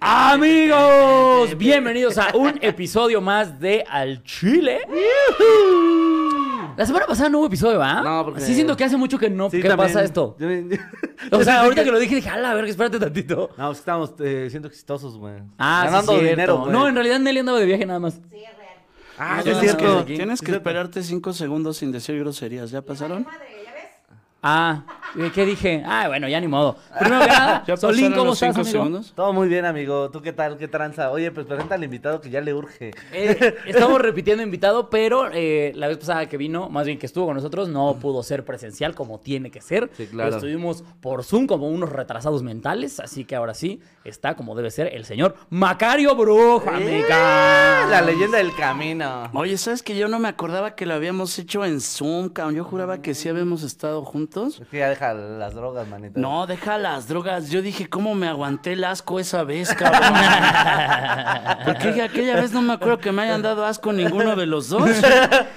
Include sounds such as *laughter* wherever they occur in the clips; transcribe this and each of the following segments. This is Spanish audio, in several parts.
Amigos, bienvenidos a un episodio más de Al Chile. La semana pasada no hubo episodio, ¿va? No, porque- Sí siento que hace mucho que no. Sí, ¿Qué también. pasa esto? Yo- yo O sea, *laughs* ahorita que lo dije, dije, a la verga, espérate tantito. No, es que estamos eh, siendo exitosos, güey. Ah, sí, Ganando cierto. dinero, güey. No, en realidad Nelly andaba de viaje nada más. Ah, No, sí es no, cierto. no, no. Tienes que esperarte cinco segundos sin decir groserías. ¿Ya pasaron? Ah, ¿y ¿qué dije? Ah, bueno, ya ni modo. Primero que nada, *laughs* ¿Ya Solín, ¿cómo los estás, cinco amigo? segundos? Todo muy bien, amigo. ¿Tú qué tal? ¿Qué tranza? Oye, pues presenta al invitado que ya le urge. Eh, *laughs* estamos repitiendo invitado, pero eh, la vez pasada que vino, más bien que estuvo con nosotros, no pudo ser presencial como tiene que ser. Sí, claro. Estuvimos por Zoom como unos retrasados mentales, así que ahora sí está como debe ser el señor Macario Brujo, amiga. La leyenda del camino. Oye, ¿sabes que yo no me acordaba que lo habíamos hecho en Zoom, cabrón? Yo juraba que sí habíamos estado juntos. Es que ya deja las drogas, manito. No, deja las drogas. Yo dije, ¿cómo me aguanté el asco esa vez, cabrón? *laughs* Porque aquella vez no me acuerdo que me hayan dado asco ninguno de los dos.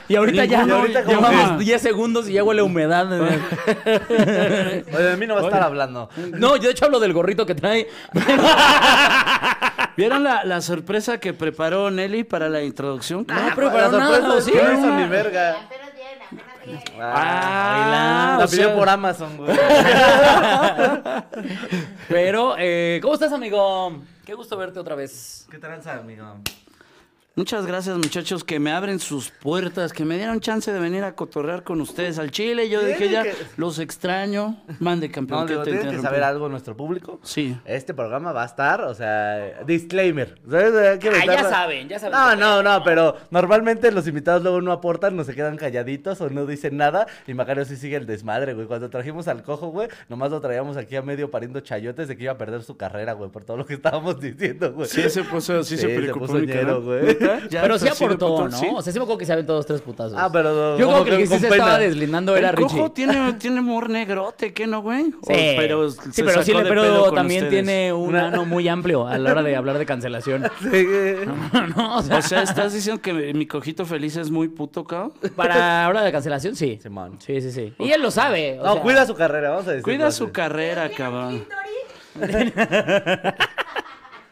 Y ahorita ya no, ahorita como llevamos que- 10 segundos y ya huele a humedad. Oye, de mí no va a estar hablando. No, yo de hecho hablo del gorrito que trae. *laughs* ¿Vieron la, la sorpresa que preparó Nelly para la introducción? No, Ah, preparó la nada, sorpresa ¿o sí? no hizo ni verga. Apenas viene, apenas viene. Ah, Ah, la o pidió sea- por Amazon, güey. *laughs* Pero, eh, ¿cómo estás, amigo? Qué gusto verte otra vez. ¿Qué tranza, amigo? Muchas gracias, muchachos, que me abren sus puertas, que me dieron chance de venir a cotorrear con ustedes al Chile. Yo dije ya, que- los extraño. Mande, campeón. No, que digo, te tienen que interrumpí. saber algo nuestro público. Sí. Este programa va a estar, o sea, disclaimer. ¿Sabes? Ah, ya saben, ya saben. No, no, no, pero normalmente los invitados luego no aportan, no se quedan calladitos o no dicen nada. Y Macario sí sigue el desmadre, güey. Cuando trajimos al cojo, güey, nomás lo traíamos aquí a medio pariendo chayotes de que iba a perder su carrera, güey, por todo lo que estábamos *laughs* diciendo, güey. Sí, se puso, sí, Sí, se se preocupó puso mi ñero, güey. ¿Neta? *laughs* Ya, Pero sí aportó, puto, ¿no? ¿sí? O sea, sí me acuerdo que se aventó dos, tres putazos. Ah, pero Yo como creo que el que sí se pena. estaba deslindando era el Richie. tiene, tiene humor negrote, ¿qué no, güey? O- Sí, pero sí, pero sí, pero también ustedes. tiene un ano muy amplio a la hora de hablar de cancelación. *laughs* Sí. no, o sea, O sea, ¿estás diciendo que mi cojito feliz es muy puto, cabrón? para hablar de cancelación, sí. Simón. Sí, sí, sí. Y él lo sabe. o No, sea, cuida su carrera, vamos a decir. Cuida su carrera, cabrón. *laughs*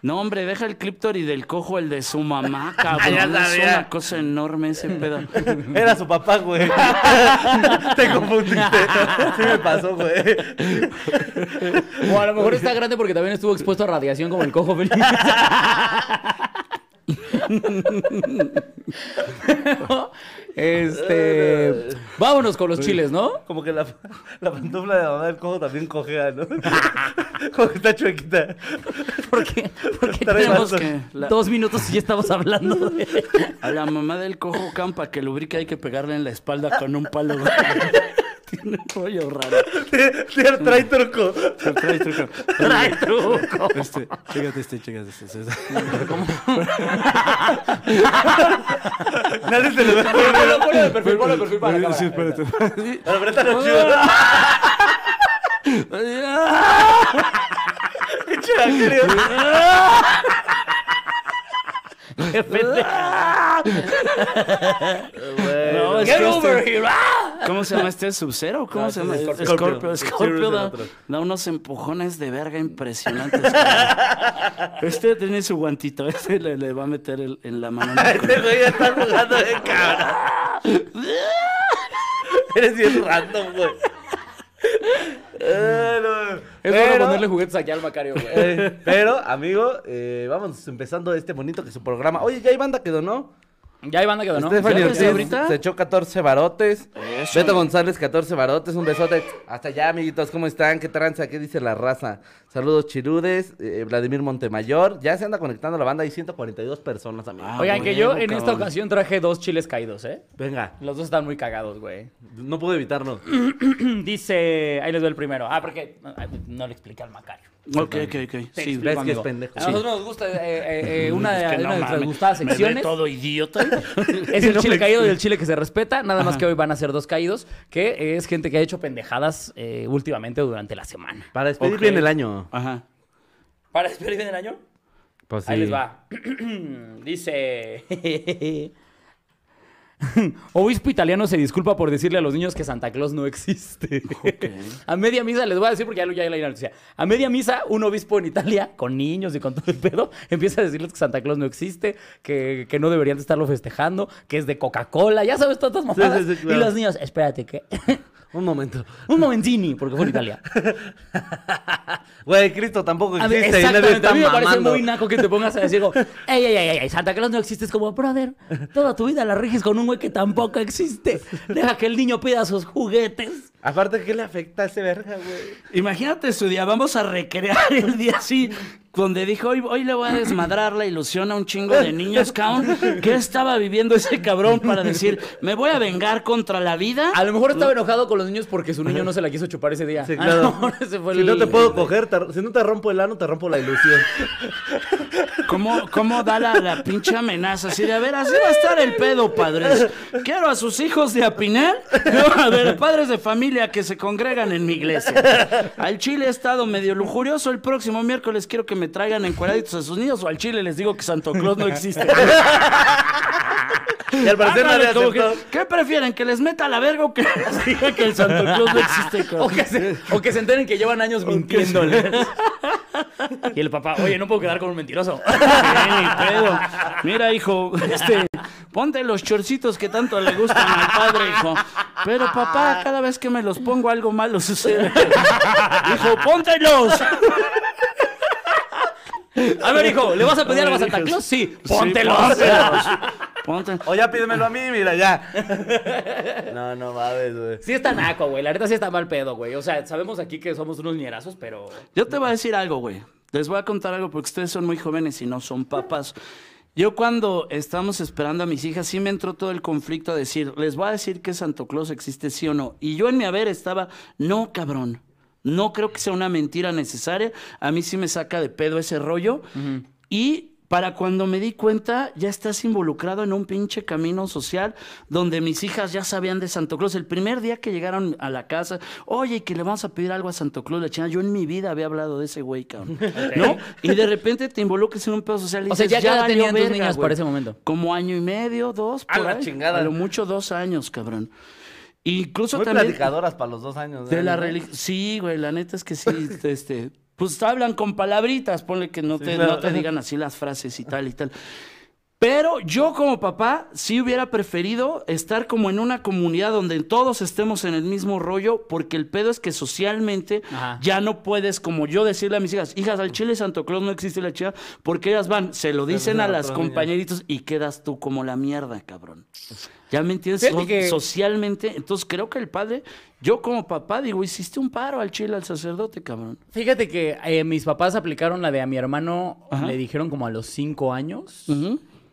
No, hombre, deja el Cliptori del cojo, el de su mamá, *laughs* cabrón. Ya es una cosa enorme ese pedo. *laughs* Era su papá, güey. *laughs* Te confundiste. Sí me pasó, güey. O a lo mejor está grande porque también estuvo expuesto a radiación como el cojo feliz. Pero, este. Vámonos con los chiles, ¿no? Como que la, la pantufla de la mamá del cojo también cojea, ¿no? *laughs* Como que está chuequita. ¿Por qué? Porque tenemos vasos. que la- dos minutos y ya estamos hablando de. A la mamá del cojo campa que lubrica hay que pegarle en la espalda con un palo. *laughs* Tiene un rollo raro. Trae, trae truco. Trae truco. Trae truco. Este, chécate este, chécate este. este. *laughs* Nadie se lo ve. Ponlo, de perfil, ponlo de perfil para Sí, espérate. Pero préstalo chido. *laughs* Pinche Qué. No, es Get que over este- here. ¡Ah! ¿Cómo se llama este? ¿Sub-Zero? ¿Cómo No, se llama? este es Scorpio. Scorpio. Scorpio, da, da unos empujones de verga impresionantes. Este tiene su guantito. Este le, le va a meter el- en la mano. *laughs* Este güey ya está jugando de cabrón. *laughs* Eres bien random, güey. Eh, no. Es bueno Pero- ponerle juguetes aquí al Macario, güey. Eh, pero, amigo, eh, vamos empezando este bonito que es su programa. Oye, ya hay banda que donó. Ya hay banda quedó, ¿no? Stephanie ¿Ya Ortiz ahorita? se echó 14 barotes. Eso. Beto González, 14 barotes. Un besote. Hasta allá, amiguitos. ¿Cómo están? ¿Qué tranza? ¿Qué dice la raza? Saludos, Chirudes. eh, Vladimir Montemayor. Ya se anda conectando la banda. Hay 142 personas, amigo. Ah, Oigan, que yo en esta ocasión traje dos chiles caídos, ¿eh? Venga. Los dos están muy cagados, güey. No puedo evitarlo. *clears throat* Dice, ahí les doy el primero. Ah, porque no, no le expliqué al Macario. Ok, ok, ok. Sí, explico, ves que amigo. es pendejo. A nosotros nos gusta eh, eh, eh, *laughs* una de, Es que una no de nuestras gustadas me secciones. todo idiota. *laughs* Es el chile caído y el chile que se respeta. Nada más que hoy van a ser dos caídos, que es gente que ha hecho pendejadas eh, últimamente durante la semana. Para despedir Ok. bien el año. Ajá. ¿Para despedir bien el año? Pues Ahí les va. *clears throat* Dice. *laughs* *laughs* Obispo italiano se disculpa por decirle a los niños que Santa Claus no existe. *laughs* a media misa, les voy a decir porque ya, lo- ya la noticia. A media misa, un obispo en Italia, con niños y con todo el pedo, *laughs* empieza a decirles que Santa Claus no existe, que, que no deberían de estarlo festejando, que es de Coca-Cola, ya sabes, todas estas mamadas. sí, sí, claro. Y los niños, espérate, que... Un momento. un momentini, porque fue en Italia. *laughs* Güey, Cristo tampoco existe exactamente, a mí me parece muy naco que te pongas a decir, como, ey, ey, ey, ey, Santa Claus no existe. Es como, brother, toda tu vida la riges con un güey que tampoco existe. Deja que el niño pida sus juguetes. Aparte, ¿qué le afecta a ese verga, güey? Imagínate su día, vamos a recrear el día así, donde dijo, hoy, hoy le voy a desmadrar la ilusión a un chingo de niños, cabrón. ¿Qué estaba viviendo ese cabrón para decir, me voy a vengar contra la vida? A lo mejor estaba enojado con los niños porque su niño no se la quiso chupar ese día. Sí, A claro. lo mejor ese fue Si el- no te puedo coger, te- si no te rompo el ano, te rompo la ilusión. ¿Cómo, cómo da la, la pinche amenaza? Así de, a ver, así va a estar el pedo, padres. Quiero a sus hijos de Apinel. No, a ver, padres de familia que se congregan en mi iglesia. Al chile he estado medio lujurioso. El próximo miércoles quiero que me traigan encuadraditos a sus niños. O al chile les digo que Santo Claus no existe. *laughs* Y al parecer Ándale, nadie como que. ¿Qué prefieren? ¿Que les meta la verga o que les diga que el Santo Claus no existe? O que, se, o que se enteren que llevan años mintiéndole. *laughs* y el papá, oye, no puedo quedar con un mentiroso. *laughs* Sí, ni pedo. Mira, hijo, este, ponte los chorcitos que tanto le gustan al padre, hijo. Pero papá, cada vez que me los pongo algo malo sucede. hijo, póntelos. A ver, hijo, ¿le vas a pedir algo a Santa. Claus? Sí, Sí, póntelos. póntelos. O ya pídemelo a mí, mira, ya. No, no mames, güey. Sí está naco, güey. La neta sí está mal pedo, güey. O sea, sabemos aquí que somos unos ñerazos, pero... Yo te voy a decir algo, güey. Les voy a contar algo porque ustedes son muy jóvenes y no son papás. Yo cuando estamos esperando a mis hijas, sí me entró todo el conflicto a decir, les voy a decir que Santo Claus existe sí o no. Y yo en mi haber estaba, no, cabrón. No creo que sea una mentira necesaria. A mí sí me saca de pedo ese rollo. Y para cuando me di cuenta, ya estás involucrado en un pinche camino social donde mis hijas ya sabían de Santo Claus. El primer día que llegaron a la casa, oye, que le vamos a pedir algo a Santo Claus, la china. Yo en mi vida había hablado de ese güey, cabrón. *laughs* ¿No? Y de repente te involucras en un pedo social y O sea, ¿ya valió tenían tus verga, niñas güey". para ese momento? Como año y medio, dos, A por la ahí. chingada. A lo mucho dos años, cabrón. Incluso Muy también... platicadoras para los dos años. De ¿eh? la religión. Sí, güey, la neta es que sí, *laughs* este. Pues hablan con palabritas, ponle que no, Sí, te, claro. no te digan así las frases y tal y tal. Pero yo como papá sí hubiera preferido estar como en una comunidad donde todos estemos en el mismo rollo, porque el pedo es que socialmente Ajá. ya no puedes, como yo, decirle a mis hijas, hijas, al chile Santo Claus no existe la chica, porque ellas van, se lo dicen a las compañeritos y quedas tú como la mierda, cabrón. ¿Ya me entiendes? So- que- Socialmente, entonces creo que el padre, yo como papá digo, hiciste un paro al chile al sacerdote, cabrón. Fíjate que eh, mis papás aplicaron la de a mi hermano, Ajá. le dijeron como a los cinco años.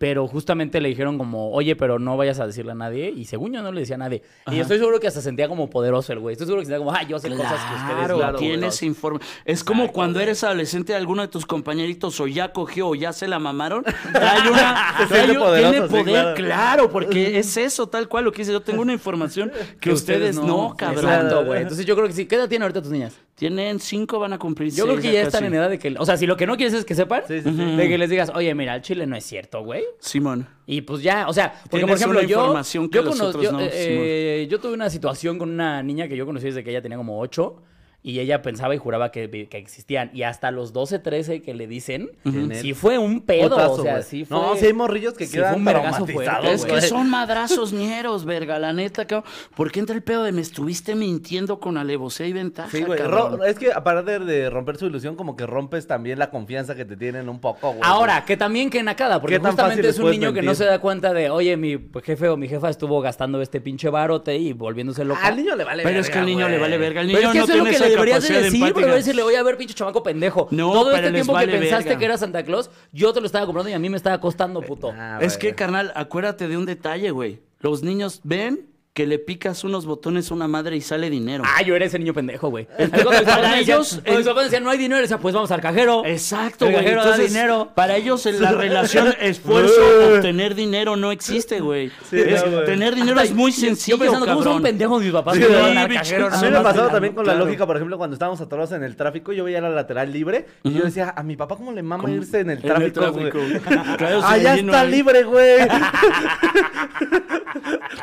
Pero justamente le dijeron como, oye, pero no vayas a decirle a nadie. Y según yo no le decía a nadie. Y yo estoy seguro que hasta sentía como poderoso el güey. Estoy seguro que sentía como, ah, yo sé cosas que ustedes Claro, no. tienes informe. Es como cuando eres adolescente, alguno de tus compañeritos o ya cogió o ya se la mamaron. Trae una. *laughs* Se trae siente un- poderoso, tiene sí, poder, claro. claro. porque es eso, tal cual lo que dice. Yo tengo una información que, *laughs* ustedes, no, cabrón. Exacto, güey. Entonces yo creo que sí. ¿Qué edad tienen ahorita tus niñas? Tienen cinco, van a cumplir Yo creo que ya casi. están en edad de que... O sea, si lo que no quieres es que sepan, Sí, sí, sí. de que les digas, oye, mira, el chile no es cierto, güey. Simón. Y pues ya, o sea, porque por ejemplo, yo, yo, yo, no, eh, yo tuve una situación con una niña que yo conocí desde que ella tenía como 8 y ella pensaba y juraba que, que existían. Y hasta los 12, 13 que le dicen, sí fue un pedo. Potazo, o sea, sí fue... No, sí hay morrillos que sí quedan un traumatizados, Es que son madrazos *laughs* ñeros, verga, la neta, cabrón. ¿Por qué entra el pedo de me estuviste mintiendo con alevosía y ventaja, Sí, güey. Es que aparte de romper su ilusión, como que rompes también la confianza que te tienen un poco, güey. Ahora, que también que nacada, porque ¿Qué tan justamente es un niño que no mentir? se da cuenta de, oye, mi jefe o mi jefa estuvo gastando este pinche barote y volviéndose loca. Al niño le vale Pero es que al niño le vale verga. El niño Pero es que no tiene deberías de decir, empática. pero decirle, oye, a ver, pinche chamaco pendejo. No, Todo pero este les tiempo vale que pensaste verga. que era Santa Claus, yo te lo estaba comprando y a mí me estaba costando, puto. Ah, Es que, carnal, acuérdate de un detalle, güey. Los niños ven que le picas unos botones a una madre y sale dinero. Ah, yo era ese niño pendejo, güey. Para decían- ellos, cuando mis el- papás decían, no hay dinero, decía, pues vamos al cajero. Exacto, El güey. cajero da Entonces, dinero. para ellos en la *laughs* relación esfuerzo obtener dinero no existe, güey. Sí, no, güey. tener dinero es muy sencillo, Yo pensando, ¿cómo son cabrón. pendejos mis papás? Sí, al cajero, A mí me pasaba también con la lógica, por ejemplo, cuando estábamos atorados en el tráfico, yo veía la lateral libre y yo decía, a mi papá cómo le mama irse en el tráfico, güey? *laughs* sí, lleno está libre, güey. *laughs*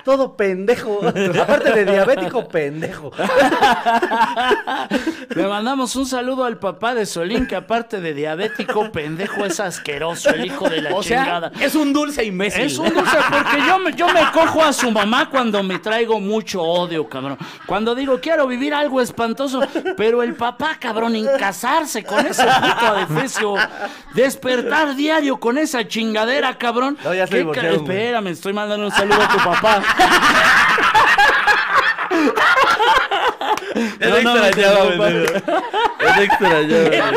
Todo pendejo. Aparte de diabético, pendejo. Le mandamos un saludo al papá de Solín, que aparte de diabético, pendejo, es asqueroso, el hijo de la O sea, chingada. es un dulce imbécil. Es un dulce porque yo me, yo me cojo a su mamá cuando me traigo mucho odio, cabrón. Cuando digo quiero vivir algo espantoso, pero el papá, cabrón, en casarse con ese puto adefesio, despertar diario con esa chingadera, cabrón. No, ya se ¿Qué ca- divorciaron, güey. Espérame, estoy mandando un saludo a tu papá. Ya No, no, extrañaba, no, pendejo. Te extrañaba.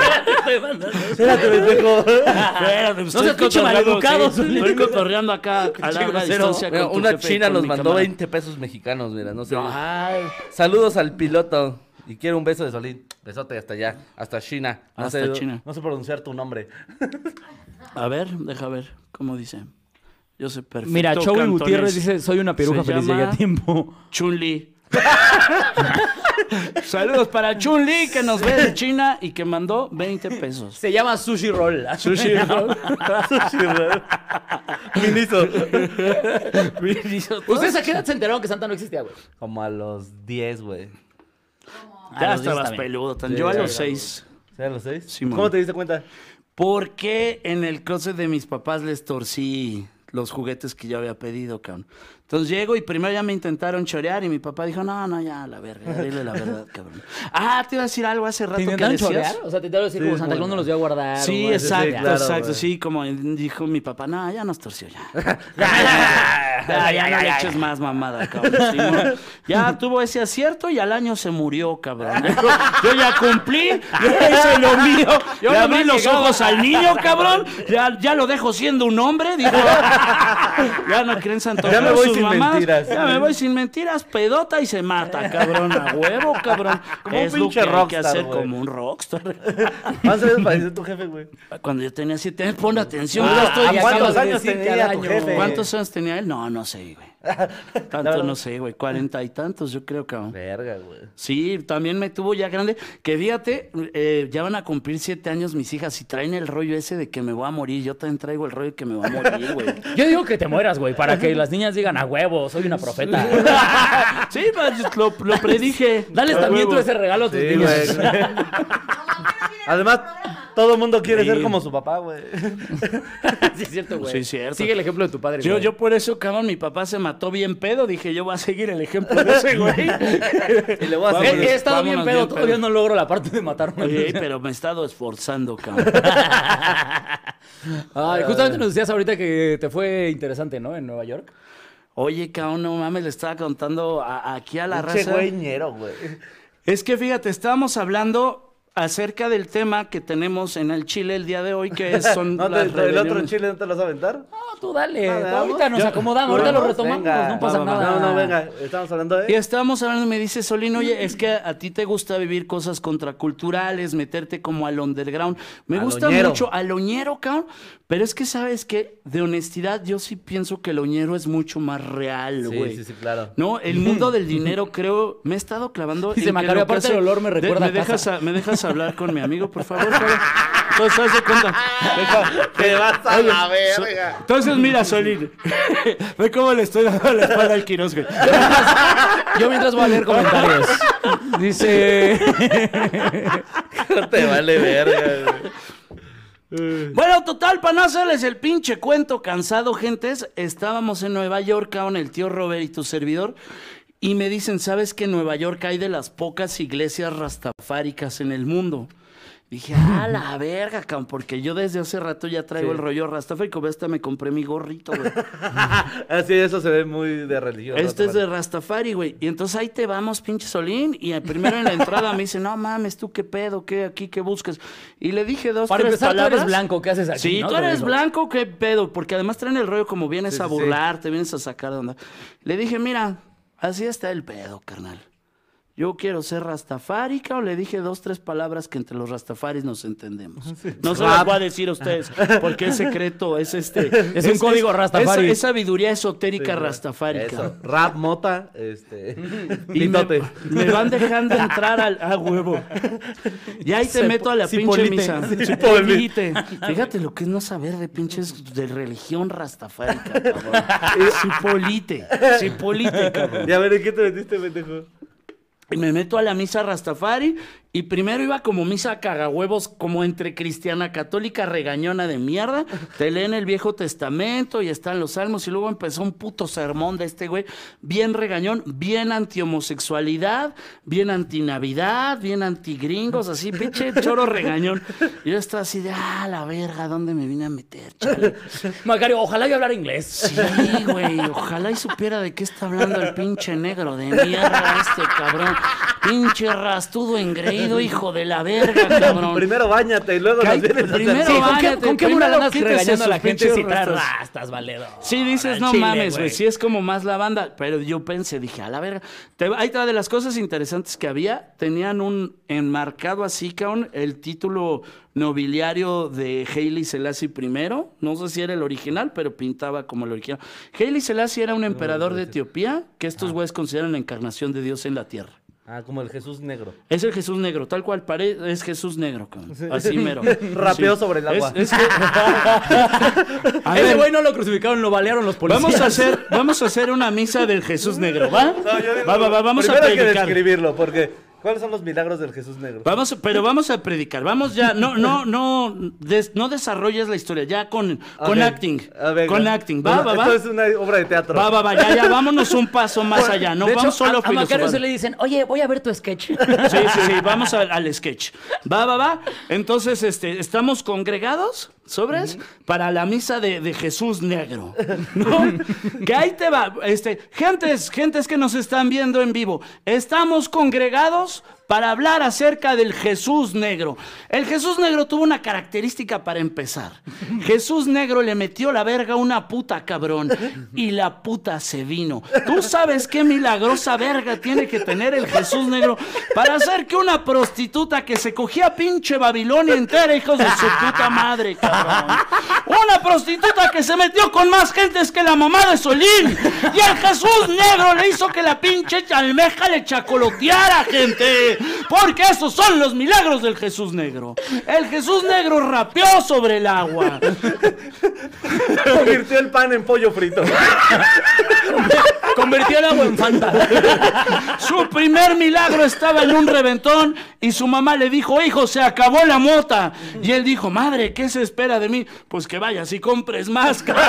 Espérate, pendejo. Espérate, No seas pinche maleducado. Estoy cotorreando acá a larga distancia Mira, con una china nos mandó camarada. 20 pesos mexicanos, mira, no sé. Ay, Saludos al piloto. Y quiero un beso de Solín. Besote hasta allá, hasta China. No Hasta sé, China. No sé pronunciar tu nombre. A ver, deja ver cómo dice. Yo sé perfecto. Mira, Chowi. Gutiérrez dice, soy una peruja Se feliz, llama- llegué a tiempo. Chun-Li. *laughs* Saludos para Chun-Li que nos ve de China y que mandó 20 pesos. Se llama Sushi Roll. *laughs* Sushi roll. *laughs* Miniso. ¿Ustedes a qué edad se enteraron que Santa no existía, güey? Como a los 10, güey. Ya estabas peludo. tan- Sí, Yo a ya, los ya. 6. ¿Sí, a los 6? Sí, man. ¿Cómo te diste cuenta? Porque en el closet de mis papás les torcí los juguetes que yo había pedido, cabrón. Entonces llego y primero ya me intentaron chorear y mi papá dijo, no, no, ya, la verga, dile la verdad, *laughs* cabrón. Ah, te iba a decir algo hace rato ¿Te que intentaron decías. chorear? O sea, te intentaron decir Sí, como Santa Claus no los dio a guardar. Sí, o exacto, sí, claro, exacto, sí, como dijo mi papá, no, ya nos torció ya. *laughs* Ya, Ya, ya, ya, no le ya, eches ya. más mamada, cabrón. sí, no. Ya tuvo ese acierto y al año se murió, cabrón. *laughs* Yo, yo ya cumplí, ya hice lo mío. Yo le abrí los llegaba. ojos al niño, cabrón. Ya, ya lo dejo siendo un hombre, dijo. Ya no creen Santo Ya me Claus voy sin mamás. mentiras. Ya me voy sin mentiras, pedota y se mata, cabrón. A huevo, cabrón. *laughs* Como un es lo pinche que hay que rockstar, hacer güey. como un rockstar. ¿Cuántos años pareció tu jefe, güey? Cuando yo tenía siete años, pon atención. Ah, estoy ¿Cuántos años tenía tu jefe? ¿Cuántos años tenía él? No, no sé, güey. Tanto no sé, güey. Cuarenta y tantos, yo creo, cabrón. Verga, güey. Sí, también me tuvo ya grande. Que fíjate, eh, ya van a cumplir siete años mis hijas y traen el rollo ese de que me voy a morir. Yo también traigo el rollo de que me voy a morir, güey. *laughs* Yo digo que te mueras, güey, para que las niñas digan a huevo, soy una profeta. *laughs* sí, pues, lo, lo predije. Dales A también tú huevo. ese regalo a tus Sí, niños. *laughs* Además, todo el mundo quiere Sí. ser como su papá, güey. *laughs* sí, es cierto, güey. Sí, es cierto. Sigue el ejemplo de tu padre, Yo, güey. yo por eso, cabrón, mi papá se mató bien pedo. Dije, yo voy a seguir el ejemplo de ese güey. *laughs* Y le voy a Vámonos. hacer. He, he estado bien Vámonos pedo, bien todavía pedo. no logro la parte de matarme. Oye, *laughs* pero me he estado esforzando, cabrón. Ay, justamente nos decías ahorita que te fue interesante, ¿no? En Nueva York. Oye, cabrón, no mames, le estaba contando a- aquí a la Pinche raza. güey ñero, güey. Es que fíjate, estábamos hablando acerca del tema que tenemos en el Chile el día de hoy, que es, son *laughs* ¿No te- las ¿El otro chile no te lo vas a aventar? No, tú dale. Ah, ¿le ahorita nos acomodamos, ahorita lo retomamos, venga. no pasa nada. No, no, venga. Estamos hablando de. Y estábamos hablando me dice Solín, oye, es que a ti te gusta vivir cosas contraculturales, meterte como al underground. Me Al gusta oñero. mucho al oñero, cabrón. Pero es que, ¿sabes qué? De honestidad, yo sí pienso que el oñero es mucho más real, Sí, güey. sí, sí, claro. No, el mundo *laughs* del dinero, creo, me he estado clavando. Dice que Macario, que aparte el olor me de- recuerda me a casa. dejas, a- ¿Me dejas hablar con mi amigo, por favor? Entonces, haz de cuenta. Deja- Te vas a la verga. Entonces, mira, Solín. *laughs* Ve cómo le estoy dando la espalda al Quiroz, güey. Yo mientras voy a leer comentarios. Dice. No te vale verga, güey. Bueno, total, para no hacerles el pinche cuento cansado, gentes, estábamos en Nueva York, con el tío Robert y tu servidor, y me dicen, ¿sabes que en Nueva York hay de las pocas iglesias rastafáricas en el mundo? Dije, ah, *laughs* la verga, cabrón, porque yo desde hace rato ya traigo Sí. el rollo rastafárico, ve, hasta me compré mi gorrito, güey. *laughs* Así, eso se ve muy de religión. Este es de Rastafari, güey. Y entonces ahí te vamos, pinche Solín. Y primero en la entrada me dice, no mames, tú qué pedo, qué aquí, qué buscas. Y le dije dos, Para tres empezar, tú palabras. eres blanco, ¿qué haces aquí? Sí, no? tú eres blanco, qué pedo. Porque además traen el rollo como vienes Sí, a sí, sí. burlarte, vienes a sacar de onda. Le dije, mira, Así está el pedo, carnal. Yo quiero ser Rastafari, o le dije dos, tres palabras que entre los Rastafaris nos entendemos. No se las voy a decir a ustedes, porque es secreto, es este. *laughs* Es un código Rastafari. Es, es sabiduría esotérica Rastafari. Eso. Rap, mota, este. *laughs* Y me, me van dejando entrar al a huevo. Y ahí te meto a la pinche misa. Cipolite. Fíjate lo que es no saber de pinches de religión rastafárica, cabrón. *laughs* Cipolite. Cipolite, cabrón. Y a ver, ¿en qué te metiste, pendejo? Y me meto a la misa Rastafari y primero iba como misa cagahuevos, como entre cristiana católica regañona de mierda. *laughs* Te leen el Viejo Testamento y están los salmos y luego empezó un puto sermón de este güey, bien regañón, bien anti-homosexualidad, bien anti-navidad, bien anti-gringos, así, pinche *laughs* choro regañón. Y yo estaba así de, ah, la verga, ¿dónde me vine a meter, chale? *laughs* Macario, ojalá yo hablara inglés. Sí, güey, ojalá y supiera de qué está hablando el pinche negro de mierda este cabrón. Pinche rastudo *laughs* hijo de la verga, cabrón. Primero bañate y luego nos vienes a primero hacer- Sí, ¿con qué, con qué primero andas regañando a la gente si traes rastas. valedor? Sí, dices, no chile, mames, güey. Sí, es como más la banda. Pero yo pensé, dije, a la verga. Te- ahí está de las cosas interesantes que había. Tenían un enmarcado así, cabrón, el título nobiliario de Haile Selassie I. No sé si era el original, pero pintaba como el original. Haile Selassie era un emperador de Etiopía que estos güeyes consideran la encarnación de Dios en la tierra. Ah, como el Jesús negro. Es el Jesús negro, tal cual pare es Jesús negro, cabrón. Así *laughs* mero. Rapeó Sí. sobre el agua. Es- es que- *laughs* A Ese güey no lo crucificaron, lo balearon los policías. Vamos a hacer, vamos a hacer una misa del Jesús negro, ¿va? No, yo digo, va, va, va, vamos a primero hay que predicar. describirlo, porque ¿cuáles son los milagros del Jesús negro? Vamos, pero vamos a predicar. Vamos ya, no, no, no, des- no desarrolles la historia, ya con, con Ok. acting, venga. con acting. Va, va, va. Esto es una obra de teatro. Va, va, va, ya, ya, vámonos un paso más allá. No de hecho, vamos solo a, a Macario se le dicen, oye, voy a ver tu sketch. Sí, sí, sí, vamos al, al sketch. Va, va, va. Entonces, este, estamos congregados, sobres, para la misa de, de Jesús negro. ¿No? *laughs* Que ahí te va. Este, gentes, gentes que nos están viendo en vivo. Estamos congregados para hablar acerca del Jesús negro. El Jesús negro tuvo una característica para empezar. *laughs* Jesús negro le metió la verga a una puta cabrón y la puta se vino. ¿Tú sabes qué milagrosa verga tiene que tener el Jesús negro para hacer que una prostituta que se cogía pinche Babilonia entera, hijos de su puta madre, cabrón? Una prostituta que se metió con más gentes que la mamá de Solín y el Jesús negro le hizo que la pinche almeja le chacoloteara, gente. Porque esos son los milagros del Jesús negro. El Jesús negro rapeó sobre el agua. Convirtió el pan en pollo frito. Convirtió el agua en Fanta. Su primer milagro estaba en un reventón y su mamá le dijo, hijo, se acabó la mota. Y él dijo, madre, ¿qué se espera de mí? Pues que vayas y compres más. cabrón".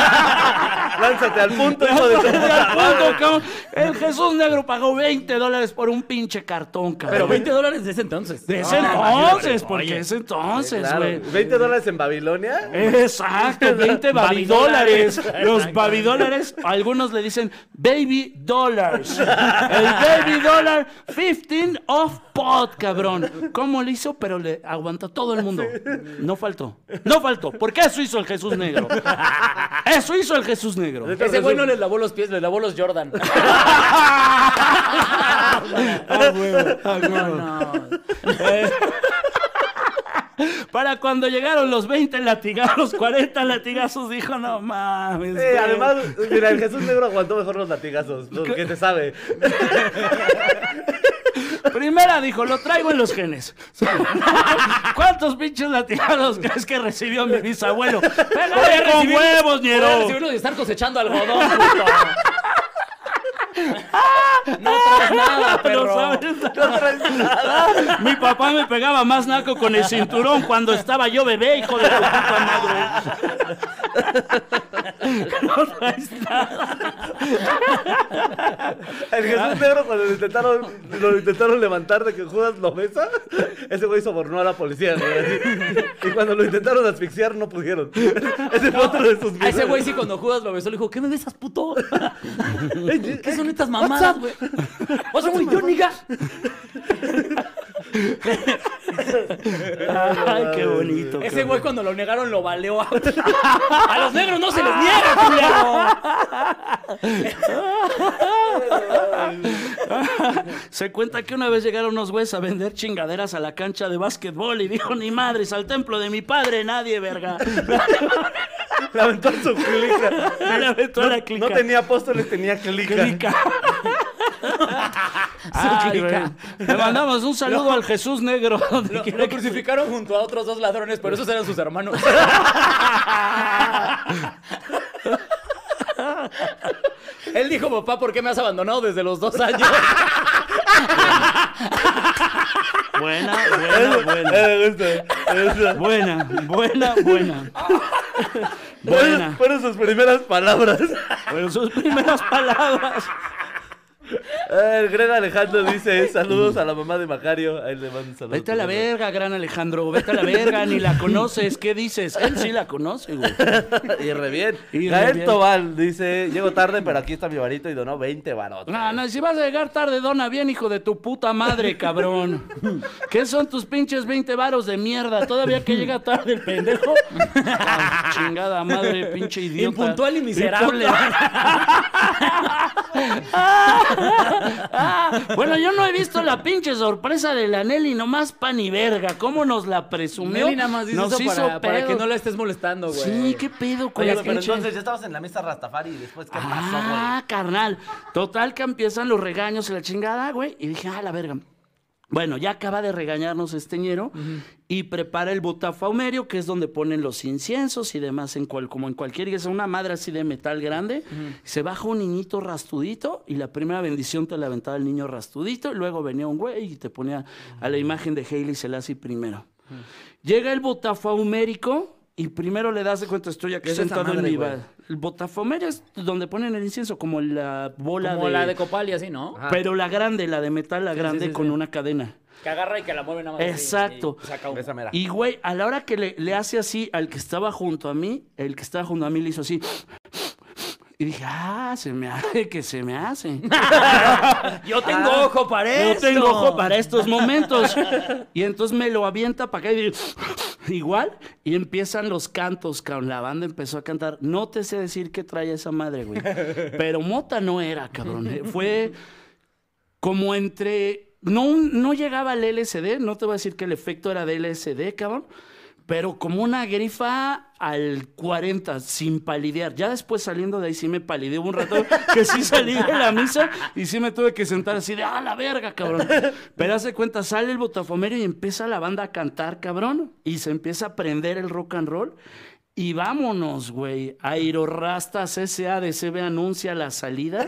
Lánzate al punto, hijo de tu puta. El Jesús negro pagó 20 dólares por un pinche cartón, cabrón. Pero 20 dólares de ese entonces. De ese No, entonces, porque Oye, es entonces, Claro, güey. 20 dólares en Babilonia. Exacto, *laughs* 20 babidólares. Los babidólares, algunos le dicen baby dollars. El baby dollar, 15 of pot, cabrón. ¿Cómo le hizo? Pero le aguantó todo el mundo. No faltó. No faltó. Porque eso hizo el Jesús negro. Eso hizo el Jesús negro. Ese güey no les lavó los pies, les lavó los Jordan. *laughs* *laughs* No, no. *laughs* Para cuando llegaron los 20 latigazos, 40 latigazos, dijo, no mames. Sí, güey". además, mira, el Jesús negro aguantó mejor los latigazos. Lo que se sabe. *laughs* Primera dijo, lo traigo en los genes. ¿Cuántos pinches latigazos crees que recibió mi bisabuelo? Pégale con huevos, ñero. recibirlo de estar cosechando algodón, puto. No traes nada, *laughs* No perro. sabes nada. Mi papá me pegaba más naco con el cinturón cuando estaba yo bebé, hijo de tu puta madre. No traes nada. El Jesús negro cuando lo intentaron, lo intentaron levantar de que Judas lo besa, ese güey sobornó a la policía. Y cuando lo intentaron asfixiar no pudieron. Ese fue otro de sus A ese güey sí cuando Judas lo besó le dijo, ¿qué me besas, puto? *laughs* ¿Qué son estas What's mamadas, güey? What's wrong with you, nigga? Ay, qué bonito. Ese güey cuando lo negaron lo baleó. A, *laughs* a los negros no se les niega, culero. Se cuenta que una vez llegaron unos güeyes a vender chingaderas a la cancha de básquetbol y dijo, ni madres, al templo de mi padre nadie, verga. *laughs* Le aventó a su clica. *laughs* Le aventó a la No clica. tenía apóstoles, tenía clica. Clica. *laughs* Le mandamos un saludo al Jesús Negro. Lo, lo crucificaron junto a otros dos ladrones, pero esos eran sus hermanos. *laughs* Él dijo, papá, ¿por qué me has abandonado desde los dos años? Buena, *laughs* buena, buena. Buena, buena, buena. Buena. Fueron sus primeras palabras. Fueron sus primeras palabras. El Greg Alejandro dice: Saludos a la mamá de Macario. Ahí le mando un saludo. Vete a la verga, gran Alejandro. Vete a la verga, ni la conoces. ¿Qué dices? Él sí la conoce, güey. *laughs* Y re bien. Y re Gael bien. Tobal dice: Llego tarde, pero aquí está mi varito y donó 20 barotes. No, no, si vas a llegar tarde, dona bien, hijo de tu puta madre, cabrón. ¿Qué son tus pinches 20 varos de mierda? Todavía que llega tarde el pendejo. *laughs* Ah, chingada madre, pinche idiota. Impuntual y miserable. Ah, *laughs* bueno, yo no he visto la pinche sorpresa de la Nelly, nomás pan y verga. ¿Cómo nos la presumió? Nelly nada más dice Nos eso hizo para, para que no la estés molestando, güey. Sí, qué pedo con Oye, la pero pinche- entonces ya estabas en la mesa Rastafari y después, ¿qué pasó, Ah, carnal. Total que empiezan los regaños y la chingada, güey. Y dije, ah, la verga. Bueno, ya acaba de regañarnos este ñero y prepara el botafaumerio, que es donde ponen los inciensos y demás, en cual, como en cualquier iglesia, una madre así de metal grande. Se baja un niñito rastudito y la primera bendición te la aventaba el niño rastudito. Y luego venía un güey y te ponía a la imagen de Hailey Selassie primero. Llega el botafaumérico y primero le das de cuenta, estoy aquí ¿Qué es sentado en mi El botafomerio es donde ponen el incienso, como la bola Como de... la de copal y así, ¿no? Pero la grande, la de metal, la grande sí, con sí. una cadena. Que agarra y que la mueve nada más. Exacto. y güey, a la hora que le, le hace así al que estaba junto a mí, el que estaba junto a mí le hizo así. Y dije, ah, se me hace que se me hace. *laughs* Yo tengo Ah, ojo para Yo esto. tengo ojo para estos momentos. Y entonces me lo avienta para acá y digo, *laughs* igual. Y empiezan los cantos, cabrón. La banda empezó a cantar. No te sé decir qué trae esa madre, güey. Pero mota no era, cabrón. Eh, Fue como entre. No, no llegaba al LSD, no te voy a decir que el efecto era de LSD, cabrón. Pero como una grifa al 40, sin palidear. Ya después saliendo de ahí sí me palideó un rato, *laughs* que sí salí de la misa y sí me tuve que sentar así de, ¡ah, la verga, cabrón! Pero hace cuenta, sale el botafomerio y empieza la banda a cantar, cabrón. Y se empieza a prender el rock and roll. Y vámonos, güey. Aerorastas SADCB anuncia la salida. *laughs*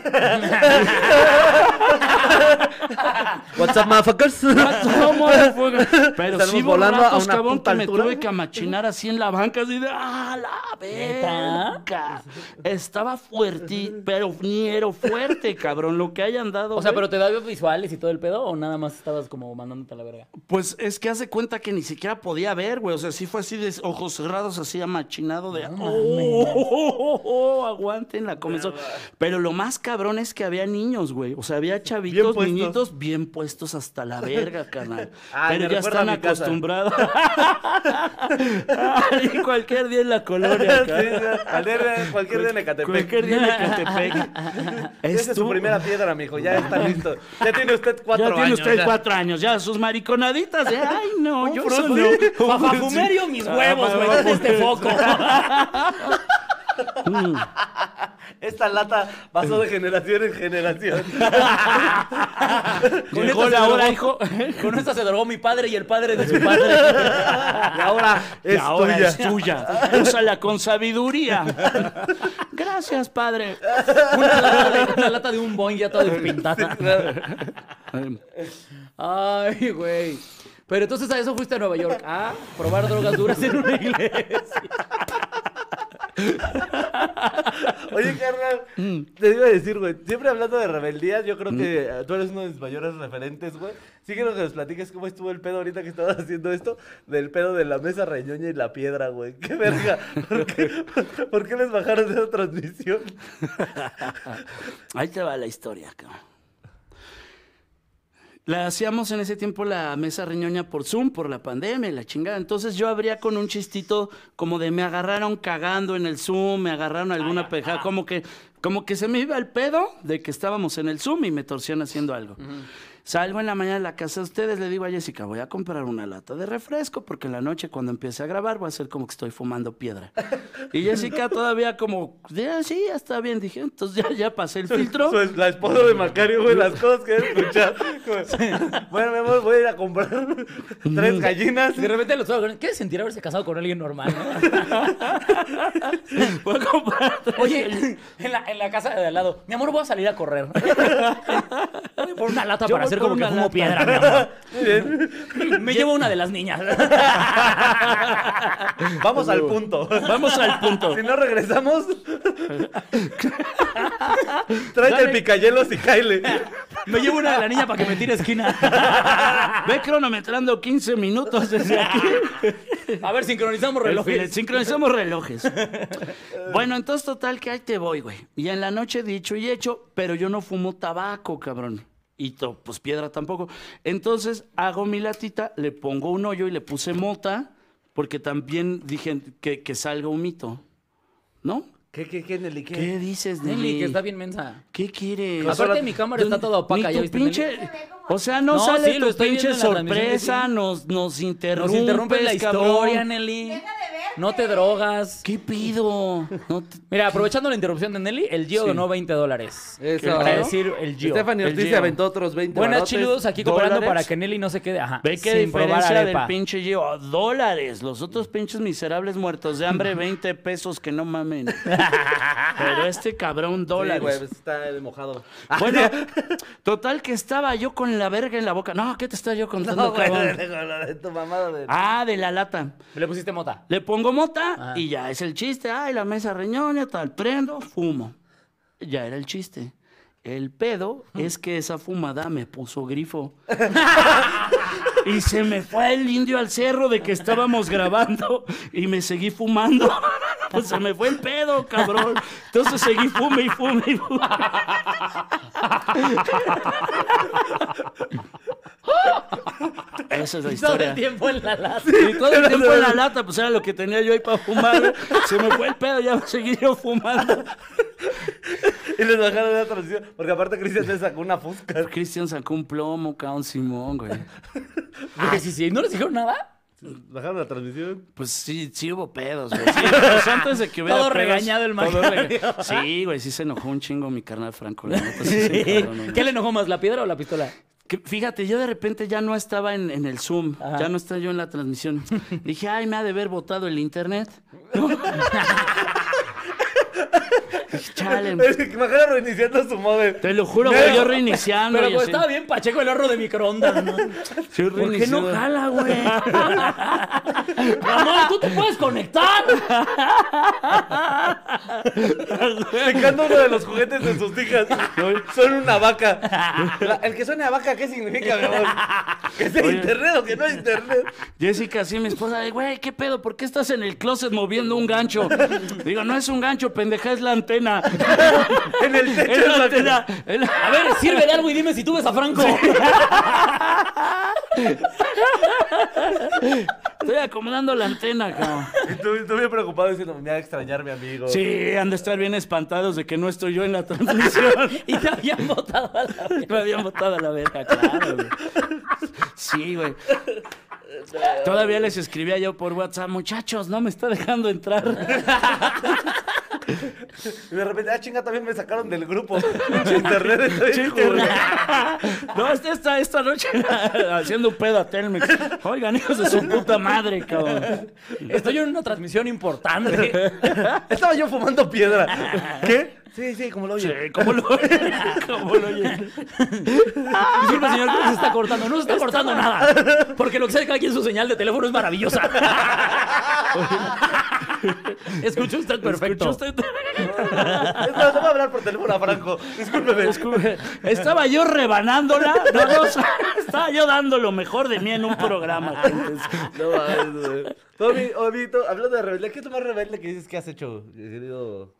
What's up, motherfuckers? ¿Cómo de fuego? Pero Estamos sí volando a una cabrón, que me tuve que amachinar así en la banca, así de ¡ah, la verga! Estaba fuerte, pero niero fuerte, cabrón, lo que hayan dado. O sea, güey. pero te da visuales y todo el pedo o nada más estabas como mandándote a la verga. Pues es que hace cuenta que ni siquiera podía ver, güey. O sea, sí fue así de ojos cerrados, así amachinado de. "Oh, *laughs* oh, oh, oh, aguanten la comenzó. Pero lo más cabrón es que había niños, güey. O sea, había chavitos, niños bien puestos hasta la verga, carnal. Ay, *laughs* Pero ya están acostumbrados. *laughs* Ay, cualquier día en la colonia, Sí, cualquier, día- cualquier día en Ecatepec. Cualquier día en Ecatepec. Esa es su primera piedra, mijo. Ya está listo. Ya tiene usted cuatro ya tiene años. usted ya. cuatro años, ya sus mariconaditas de, ay, no, yo. Papafumerio, mis huevos, güey. Ah, date este foco. *laughs* Esta lata pasó de generación en generación. Con Llegó esta la se hora, drogó- hijo. Con esta se drogó mi padre y el padre de su padre. y ahora Y es ahora tuya. es tuya. Úsala con sabiduría. Gracias, padre. Una lata de, una lata de un boing ya toda despintada. Ay, güey. Pero entonces a eso fuiste a Nueva York. A probar drogas duras en una iglesia. Oye, carnal, Mm. te iba a decir, güey, siempre hablando de rebeldías, yo creo que eh, tú eres uno de mis mayores referentes, güey. Sí quiero que nos platiques cómo estuvo el pedo ahorita que estabas *laughs* haciendo esto, del pedo de la mesa reñoña y la piedra, güey. Qué verga. *laughs* ¿Por qué, por qué les bajaron de esa transmisión? Ahí te va la historia, cabrón. La hacíamos en ese tiempo la mesa riñoña por Zoom, por la pandemia y la chingada. Entonces yo abría con un chistito como de me agarraron cagando en el Zoom, me agarraron alguna pejada, como que Como que se me iba el pedo de que estábamos en el Zoom y me torcían haciendo algo. Salgo en la mañana de la casa de ustedes, le digo a Jessica, voy a comprar una lata de refresco porque en la noche cuando empiece a grabar voy a hacer como que estoy fumando piedra. Y Jessica *laughs* todavía como, "Ya, sí, ya está bien. Dije, entonces ya, ya pasé el filtro. La esposa de Macario, güey, las cosas que he escuchado. Como, *laughs* Bueno, mi amor, voy a ir a comprar *laughs* tres gallinas. De repente los ojos, ¿qué sentir haberse casado con alguien normal? no? Voy a comprar Oye, en la, en la casa de al lado, mi amor, voy a salir a correr. Voy por una lata Yo para voy hacer como que fumo lata. piedra, mi amor. Me llevo una de las niñas. *laughs* Vamos al punto. Vamos al punto. Si no regresamos, *laughs* tráete el picayelos y caile. Me llevo una de la niña para que me tire esquina. *laughs* Ve cronometrando 15 minutos desde aquí. A ver, sincronizamos El relojes. Sincronizamos relojes. Bueno, entonces total que ahí te voy, güey. Y en la noche dicho y hecho, pero yo no fumo tabaco, cabrón. Y to- pues piedra tampoco. Entonces hago mi latita, le pongo un hoyo y le puse mota, porque también dije que, que salga un mito. ¿No? ¿Qué, qué, qué, Nelly? ¿Qué, dices, Nelly, Nelly? que está bien mensa. ¿Qué quieres? Aparte, mi cámara está toda opaca, ¿ya tu viste, pinche... Nelly? O sea, no, No, sale sí, tu pinche sorpresa, sí. nos, nos interrumpes, Nos interrumpe la historia, cabrón. Nelly. Deja de ver. No te drogas. ¿Qué pido? No te- Mira, aprovechando la interrupción de Nelly, el Gio Sí. donó 20 dólares. Eso. Para decir el Gio. Stephanie El Ortiz se aventó otros 20 Buenas barotes, chiludos aquí cooperando dólares. para que Nelly no se quede. Ajá. Ve qué sin probar diferencia del arepa. pinche Gio. Dólares. Los otros pinches miserables muertos de hambre, 20 pesos que no mamen. *laughs* Pero este cabrón, Sí, dólares. güey, pues está mojado. Bueno, total que estaba yo con la verga en la boca. No, ¿qué te estaba yo contando, No, güey, cabrón? *laughs* de tu mamada de... Ah, de la lata. Le pusiste mota. Le pongo mota Ajá. y ya es el chiste. Ay, la mesa reñoña, tal, prendo, fumo. Ya era el chiste. El pedo es que esa fumada me puso grifo. *laughs* y se me fue el indio al cerro de que estábamos grabando y me seguí fumando. *laughs* Pues se me fue el pedo, cabrón. Entonces seguí fume y fume y fume. *laughs* *laughs* Esa es la Todo historia. el tiempo en la lata. Todo el tiempo en la lata, pues era lo que tenía yo ahí para fumar. Se me fue el pedo, ya seguí yo fumando. Y les bajaron la transición. Porque aparte Cristian le sacó una fusca. Cristian sacó un plomo, cabrón Simón, güey. Ah, sí, sí. ¿No les dijeron nada? Bajaron la transmisión. Pues sí, sí hubo pedos, güey. Sí, pues antes de que hubiera Todo pedos, regañado el todo rega- Sí, güey, sí se enojó un chingo mi carnal Franco. la neta, sí se *laughs* enojó, no, no. ¿Qué le enojó más, la piedra o la pistola? Que, fíjate, yo de repente ya no estaba en, en el Zoom, Ajá. ya no estaba yo en la transmisión. *laughs* Dije, ay, me ha de haber botado el internet. ¿no? *laughs* *laughs* Chale, Es que Macario reiniciando su modem. te lo juro, güey, yo reiniciando. Pero pues estaba bien pacheco el horno de microondas, ¿no? Sí, ¿Por qué no jala, güey? *laughs* Mamá, tú te puedes conectar. Sacando uno de los juguetes de sus hijas. Son una vaca. La- el que suene a vaca, ¿qué significa, mi amor? ¿Que sea internet o que no es internet? Jessica, sí, mi esposa, de, güey, ¿qué pedo? ¿Por qué estás en el closet moviendo un gancho? Digo, no es un gancho, pendeja, es la antena. *laughs* En el techo Es la la antena. la- A ver, sirve de algo y dime si tú ves a Franco. *laughs* Estoy acomodando la antena, cabrón. Tú bien preocupado diciendo, me va a extrañar mi amigo. Sí, han de estar bien espantados de que no estoy yo en la transmisión. *laughs* Y te habían botado a la vez. Me habían botado a la verga, claro, güey. Sí, güey. Todavía les escribía yo por WhatsApp, muchachos, no me está dejando entrar. Y de repente, ah, chinga, también me sacaron del grupo. Internet. No, este está esta noche *laughs* haciendo un pedo a Telmex. Oigan, hijos de su puta madre, cabrón. Estoy en una transmisión importante. *laughs* Estaba yo fumando piedra. ¿Qué? Sí, sí, como lo oye. Sí, ¿cómo lo *laughs* ¿Cómo lo oye? Disculpe, señor, ¿cómo se está cortando? No se está cortando nada. Porque lo que sabe cada quien su señal de teléfono es maravillosa. *laughs* Escucha usted perfecto. ¿Escuchó usted? *laughs* Es más, no voy a hablar por teléfono a Franco. Discúlpeme. Disculpe, Estaba yo rebanándola. No, no, *laughs* estaba yo dando lo mejor de mí en un programa. gente. No. Tommy, Omito, hablando de rebelde, ¿qué es lo más rebelde que dices que has hecho, querido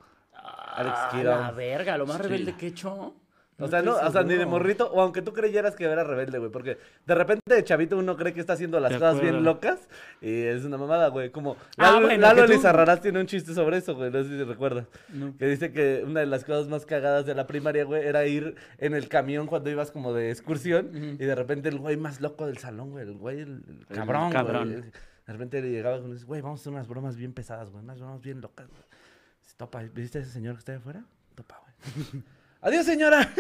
Alex A Kira? la verga, lo más rebelde que he hecho. O sea, no, o sea, ni de morrito, o aunque tú creyeras que era rebelde, güey, porque de repente de chavito uno cree que está haciendo las De cosas acuerdo. bien locas y es una mamada, güey, como Ah, Lalo, bueno, Lalo que tú- tiene un chiste sobre eso, güey, no sé si recuerdas. No. Que dice que una de las cosas más cagadas de la primaria, güey, era ir en el camión cuando ibas como de excursión y de repente el güey más loco del salón, güey, el güey, el, el cabrón, cabrón. güey. De repente le llegaba con güey, vamos a hacer unas bromas bien pesadas, güey, unas bromas bien locas, güey. Topa, ¿viste a ese señor que está ahí afuera? Topa, güey. Adiós, señora. *laughs*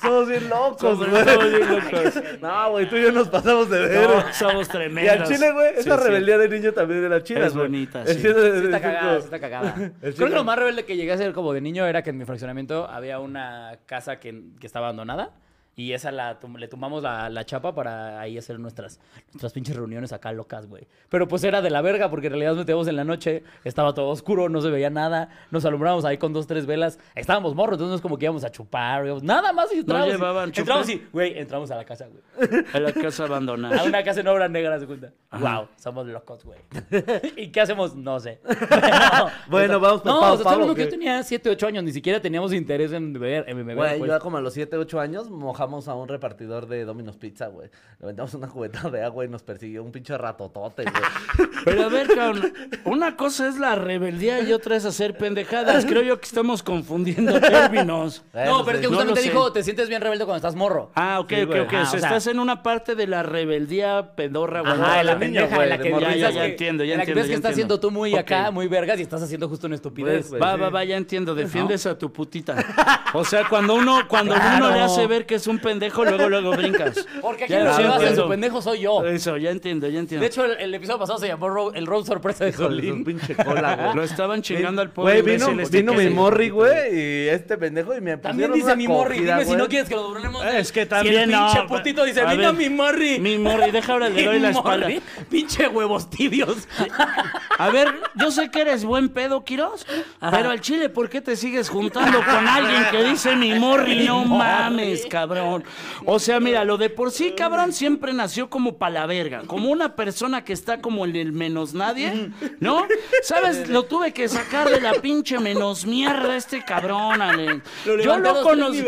Somos bien locos, güey. somos bien locos. No, güey, tú y yo nos pasamos de ver. No, somos y tremendos. al chile, güey, Sí, esa sí. rebeldía de niño también era chida, Es güey. bonita, sí. chile de- Sí está de- cagada, de- sí está cagada. El Creo que lo más rebelde que llegué a ser como de niño era que en mi fraccionamiento había una casa que, que estaba abandonada y esa la tum- le tumbamos la, la chapa para ahí hacer nuestras, nuestras pinches reuniones acá locas, güey. Pero pues era de la verga porque en realidad nos metíamos en la noche, estaba todo oscuro, no se veía nada, nos alumbramos ahí con dos, tres velas, estábamos morros, entonces no es como que íbamos a chupar, íbamos- nada más y entramos. y- llevaban chupe? entramos y, güey, entramos a la casa, güey. A la casa *laughs* A abandonada. una casa en obra negra, se cuenta. Wow, somos locos, güey. *laughs* ¿Y qué hacemos? No sé. *laughs* Bueno, vamos por No, o sea, estoy Pau, hablando ¿o que yo tenía 7, 8 años, ni siquiera teníamos interés en beber, en beber. Güey, pues. yo como a los 7, 8 años mojamos a un repartidor de Domino's Pizza, güey. Le aventamos una cubeta de agua y nos persiguió un pinche ratotote, güey. *laughs* Pero a ver, cabrón, una cosa es la rebeldía y otra es hacer pendejadas. Creo yo que estamos confundiendo *laughs* términos. No, pero es que No justamente sé. dijo, te sientes bien rebelde cuando estás morro. Ah, ok, Sí, ok, güey. ok. Ah, O sea, estás en una parte de la rebeldía pedorra, Ajá, guardada. la de niño, pendeja, güey, la que Ya, ya que- entiendo, ya en la que entiendo, ves que ya estás entiendo. haciendo tú muy acá, muy vergas y estás haciendo justo una estupidez. Pues, Va, sí. va, va, ya entiendo. Defiendes a tu putita. *laughs* O sea, cuando uno, cuando uno le hace ver que es un pendejo, luego, luego brincas. Porque aquí Ya, lo sí que hace entiendo. su pendejo soy yo. Eso, ya entiendo, ya entiendo. De hecho, el, el episodio pasado se llamó Ro- el road sorpresa de Hijo de su Solín. pinche cola, güey. Lo estaban chingando al pobre Güey, vino, imbécil este vino que mi se- morri, güey, y este pendejo y me También pusieron dice una mi morri. cogida, Dime si güey. no quieres que lo doblemos. Es que Si el también no, pinche pa- putito dice, a vino ver, mi morri. Mi morri, deja ahora le *laughs* doy la Mi espalda. morri, Pinche huevos tibios. A ver, yo sé que eres buen pedo, Quiroz, pero al chile, ¿por qué te sigues juntando con alguien que dice mi morri? No mames, cabrón. O sea, mira, lo de por sí, cabrón, siempre nació como pa' la verga, como una persona que está como en el menos nadie, ¿no? ¿Sabes? Lo tuve que sacar de la pinche menos mierda este cabrón, Ale. Lo Yo lo conocí.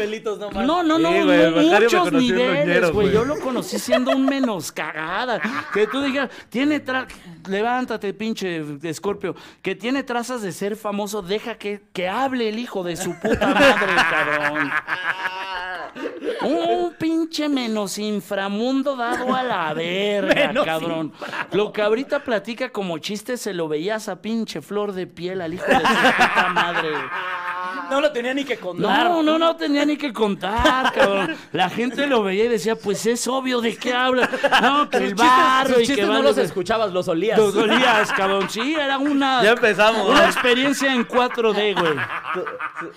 No, no, no, Sí, güey, muchos niveles, güey. Yo lo conocí siendo un menos cagada. Que tú digas, tiene tra- levántate, pinche Escorpio, que tiene trazas de ser famoso, deja que, que hable el hijo de su puta madre, cabrón. *laughs* Un pinche menos inframundo dado a la *laughs* verga, Menos cabrón. Lo que ahorita platica como chiste se lo veías a pinche flor de piel al hijo de su puta madre. No lo tenía ni que contar. No, no, no tenía ni que contar, cabrón. La gente lo veía y decía, pues es obvio de qué habla. No, que el chistes, barro y que no los escuchabas, los olías. Los olías, cabrón. Sí, era una, Ya empezamos. una experiencia en 4D, güey.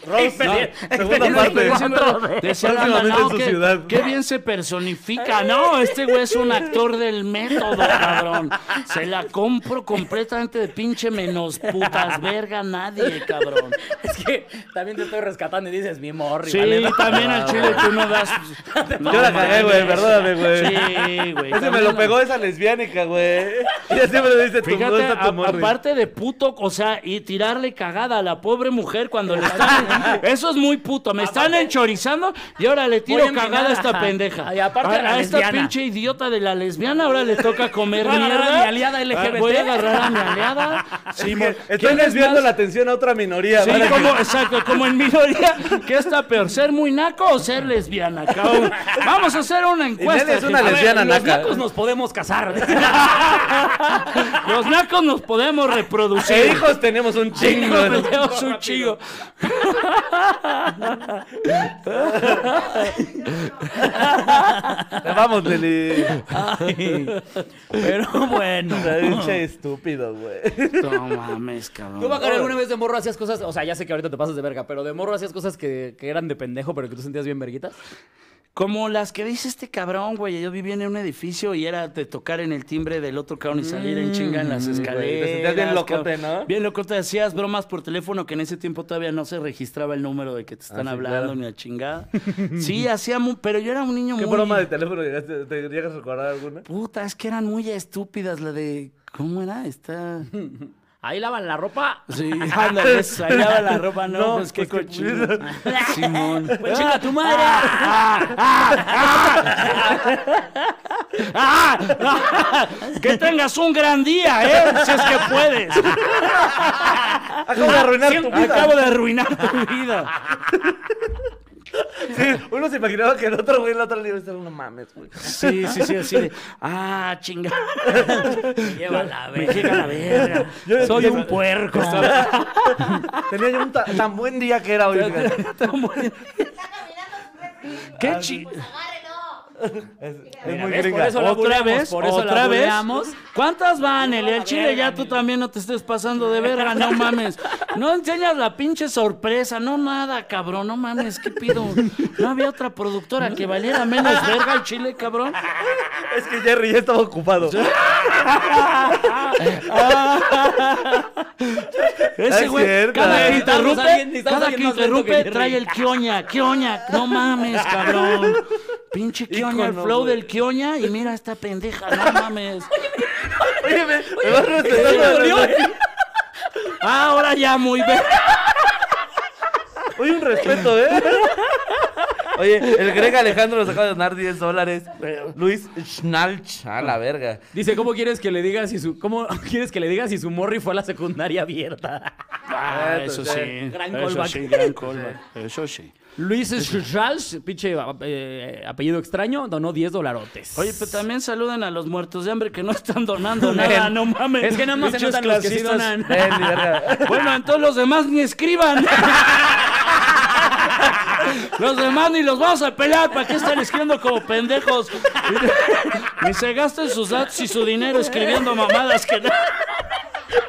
Rose, No, no, segunda parte. en cuatro D. *laughs* Decía qué bien se personifica. No, este güey es un actor del método, cabrón. Se la compro completamente de pinche menos putas verga nadie, cabrón. Es que también te estoy rescatando y dices mi morri. Sí, vale, también al chile tú no das. *laughs* No, Yo la cagué, güey, perdóname, güey. Sí, güey. Ese me lo pegó esa lesbiánica, güey. *laughs* Ella siempre le dice, tu Fíjate, gusta tu a- morri. aparte de puto, o sea, y tirarle cagada a la pobre mujer cuando le están. Eso es muy puto. Me están enchorizando y ahora le tiro cagada a esta pendeja. Y aparte a esta pinche idiota de la lesbiana ahora le toca comer Voy a agarrar mierda. a mi aliada LGBT. Voy a agarrar a mi aliada. *laughs* Simón. Estoy ¿Quién es desviando la atención a otra minoría. Sí, ¿vale? como, exacto, como en minoría. ¿Qué está peor, ser muy naco o ser lesbiana, cabrón? Vamos a hacer una encuesta. Es una lesbiana Los naca. nacos nos podemos casar. Los nacos nos podemos reproducir. E hijos tenemos un chingo. Hijos, tenemos un chingo. Vamos. Ay, pero bueno. Pinche estúpido, güey. No mames, cabrón. ¿Tú, Macario, alguna vez de morro hacías cosas? O sea, ya sé que ahorita te pasas de verga, pero de morro hacías cosas que, que eran de pendejo, pero que tú sentías bien verguitas. Como las que dice este cabrón, güey. Yo vivía en un edificio y era de tocar en el timbre del otro cabrón y salir en chinga en las Mm, escaleras. Te sentías bien locote. ¿no? Bien locote. Hacías bromas por teléfono que en ese tiempo todavía no se registraba el número de que te están Ah, sí, hablando claro. ni la chingada. *laughs* Sí, hacía mu- pero yo era un niño ¿Qué muy... broma de teléfono llegaste, te llegas a recordar alguna? Puta, es que eran muy estúpidas la de... ¿Cómo era? Está... *laughs* Ahí lavan la ropa. Sí, *laughs* ándale, eso, ahí lava la ropa, no, No, pues qué pues, qué cochino. *laughs* Simón. Pues chinga tu madre. Que tengas un gran día, ¿eh? Si es que puedes. Acabo de arruinar tu vida. Acabo de arruinar tu vida. Sí, uno se imaginaba que el otro güey, el otro le iba a no mames, güey. Sí, sí, sí, así de. Ah, chinga. *laughs* Lleva la Me verga. llega la verga. Yo- Soy yo- un puerco. Tenía yo un ta- tan buen día que era hoy, güey. Tan refri. Qué chi... Pues agárrelo. *laughs* Es, muy gringa. eso la ¿Otra vez? por eso la ¿Otra vez? ¿Cuántas van, Eli? El chile ya tú también no te estés pasando de verga, no *laughs* mames. No enseñas la pinche sorpresa, no nada, cabrón, no mames, ¿qué pido? No había otra productora que valiera menos verga el chile, cabrón. Es que Jerry ya estaba ocupado. *laughs* Ese Es güey, cierto. cada que interrumpe, cada que interrumpe trae el kioña, kioña, no mames, cabrón. Pinche kioña, el flow güey. del kioña y mira esta pendeja, no *laughs* mames. Oye, me, me vas respetando. me dolió, güey. Ah, ahora ya muy verga. Oye, un respeto, ¿eh? Oye, el Greg Alejandro nos acaba de donar 10 dólares. Luis Schnalch, a la verga. Dice, ¿cómo quieres que le diga si su cómo *laughs* quieres que le diga si su morri fue a la secundaria abierta? Ah, Eso sí. Gran eso sí, gran callback. *laughs* Eso sí. Luis Schulz, pinche eh, apellido extraño, donó 10 dolarotes. Oye, pero también saludan a los muertos de hambre que no están donando *laughs* nada, no mames. Es que nada más se notan los que sí donan. Verga. *laughs* Bueno, entonces los demás ni escriban. *laughs* Los demás ni los vamos a pelear. ¿Para qué están escribiendo como pendejos? Ni se gasten sus datos y su dinero escribiendo mamadas que, no-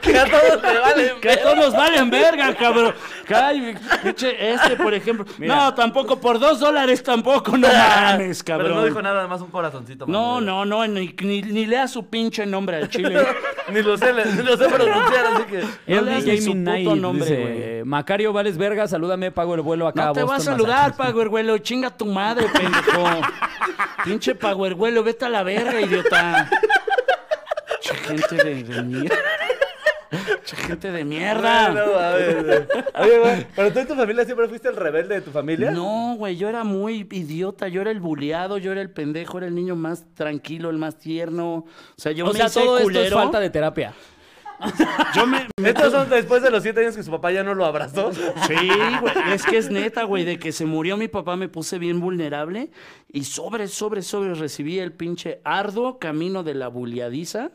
Que a todos te *laughs* vale. que a todos nos valen verga, cabrón. Ay, pinche, este, por ejemplo. *laughs* No, tampoco por dos dólares tampoco, no *laughs* mames, Pero cabrón. no dijo nada, además un corazoncito. No, no, no, ni, ni, ni lea su pinche nombre al chile. Ni lo sé, ni lo sé pronunciar, así que. No El leas ni su puto nombre, dice, güey. Macario Vales Verga, salúdame, pago el vuelo acá No a te vas a saludar, Massachusetts. Powerwello. Chinga tu madre, pendejo. Pinche Powerwello, vete a la verga, idiota. Gente de, de mierda. Gente de mierda. No, a ver. Oye, güey, pero tú en tu familia siempre fuiste el rebelde de tu familia. No, güey, yo era muy idiota, yo era el buleado, yo era el pendejo, era el niño más tranquilo, el más tierno. O sea, yo O me sea, hice todo esto es culero. falta de terapia. *laughs* Yo me, Estos son después de los siete años que su papá ya no lo abrazó. Sí, güey, es que es neta, güey, de que se murió mi papá me puse bien vulnerable y sobre, sobre, sobre recibí el pinche arduo camino de la buleadiza,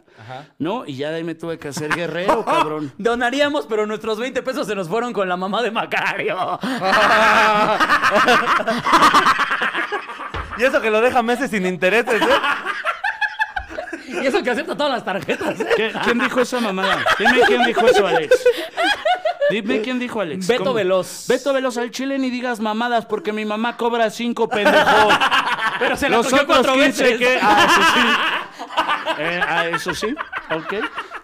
¿no? Y ya de ahí me tuve que hacer guerrero, *laughs* cabrón. Donaríamos, pero nuestros 20 pesos se nos fueron con la mamá de Macario. *laughs* Y eso que lo deja meses sin intereses, ¿eh? *laughs* y eso que acepta todas las tarjetas. ¿eh? ¿Qué- ¿Quién dijo esa mamada? Dime quién dijo eso, Alex. Dime quién dijo Alex. Beto ¿Cómo? Veloz. Beto Veloz al chile ni digas mamadas porque mi mamá cobra cinco pendejos. *laughs* Pero se la Los cogió otros cuatro 15 veces. que... Ah, eso sí. *laughs* Eh, ah, eso sí. Ok.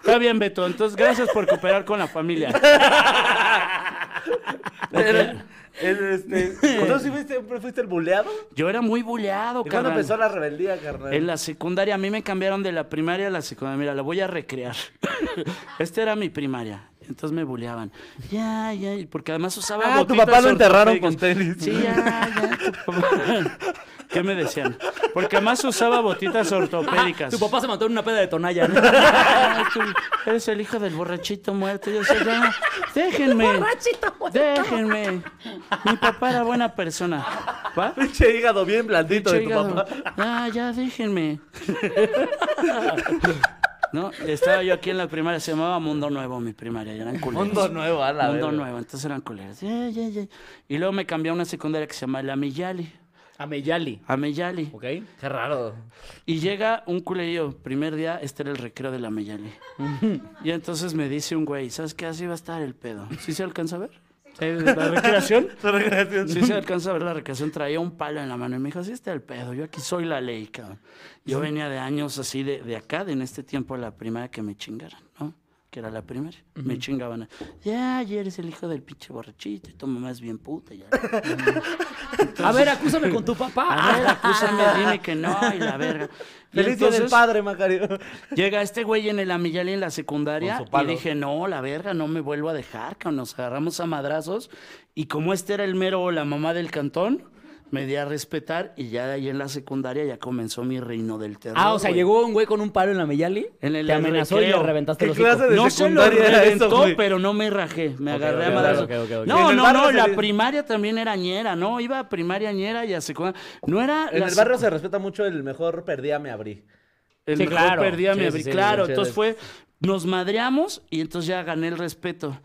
Está bien, Beto. Entonces, gracias por cooperar con la familia. Es, este, ¿Entonces sí fuiste, siempre fuiste el buleado? Yo era muy buleado, ¿Y cuándo carnal. empezó la rebeldía, carnal? En la secundaria, a mí me cambiaron de la primaria a la secundaria. Mira, la voy a recrear. *laughs* Esta era mi primaria. Entonces me buleaban. Ya, ya. Porque además usaba Ah, tu papá lo enterraron ortopédicas. con tenis. Sí, ya, ya. tu *laughs* papá. ¿Qué me decían? Porque además usaba botitas ortopédicas. Tu papá se mató en una peda de tonalla. ¿no? Ay, tú eres el hijo del borrachito muerto. Yo decía, ya, déjenme. Déjenme. Mi papá era buena persona. ¿Va? Pinche hígado bien blandito de tu hígado. papá. Ah, ya, déjenme. No, estaba yo aquí en la primaria, se llamaba Mundo Nuevo mi primaria, y eran culeros. Mundo nuevo, a la Mundo. Nuevo, entonces eran culeros. Y luego me cambié a una secundaria que se llama La Meyali. A Meyali. Ameyali. ¿Ok? Qué raro. Y llega un culerillo, primer día, este era el recreo de la Meyali. y entonces me dice un güey, ¿sabes qué? Así va a estar el pedo. ¿Sí se alcanza a ver? ¿La recreación? *laughs* Su recreación. Sí se alcanza a ver la recreación. Traía un palo en la mano y me dijo, así está el pedo. Yo aquí soy la ley, cabrón. Yo venía de años así de, de acá, de en este tiempo la primaria que me chingaran, ¿no? Que era la primera. Me chingaban. Ya, ya eres el hijo del pinche borrachito y tu mamá es bien puta. Ya. *laughs* A ver, acúsame con tu papá. A ver, acúsame, dime que no y la verga. Y *laughs* Feliz del padre, Macario. *laughs* Llega este güey en el Amillali en la secundaria y dije, no, la verga, no me vuelvo a dejar, que nos agarramos a madrazos. Y como este era el mero, la mamá del cantón, me di a respetar y ya de ahí en la secundaria ya comenzó mi reino del terror. Ah, o sea, llegó un güey con un palo en la Meyali. En el te amenazó y le reventaste ¿Qué los hocico. clase de No se lo eso, reventó, pero no me rajé. Me agarré a madrazos. ok, ok, ok. Y en No, no, no. se La primaria también era ñera, ¿no? Iba a primaria ñera y a secundaria. No era. En la el barrio se respeta mucho el mejor perdía, me abrí. El Sí, mejor claro. perdía Sí, sí, abrí. sí, claro, sí, entonces sí. fue, nos madreamos y entonces ya gané el respeto.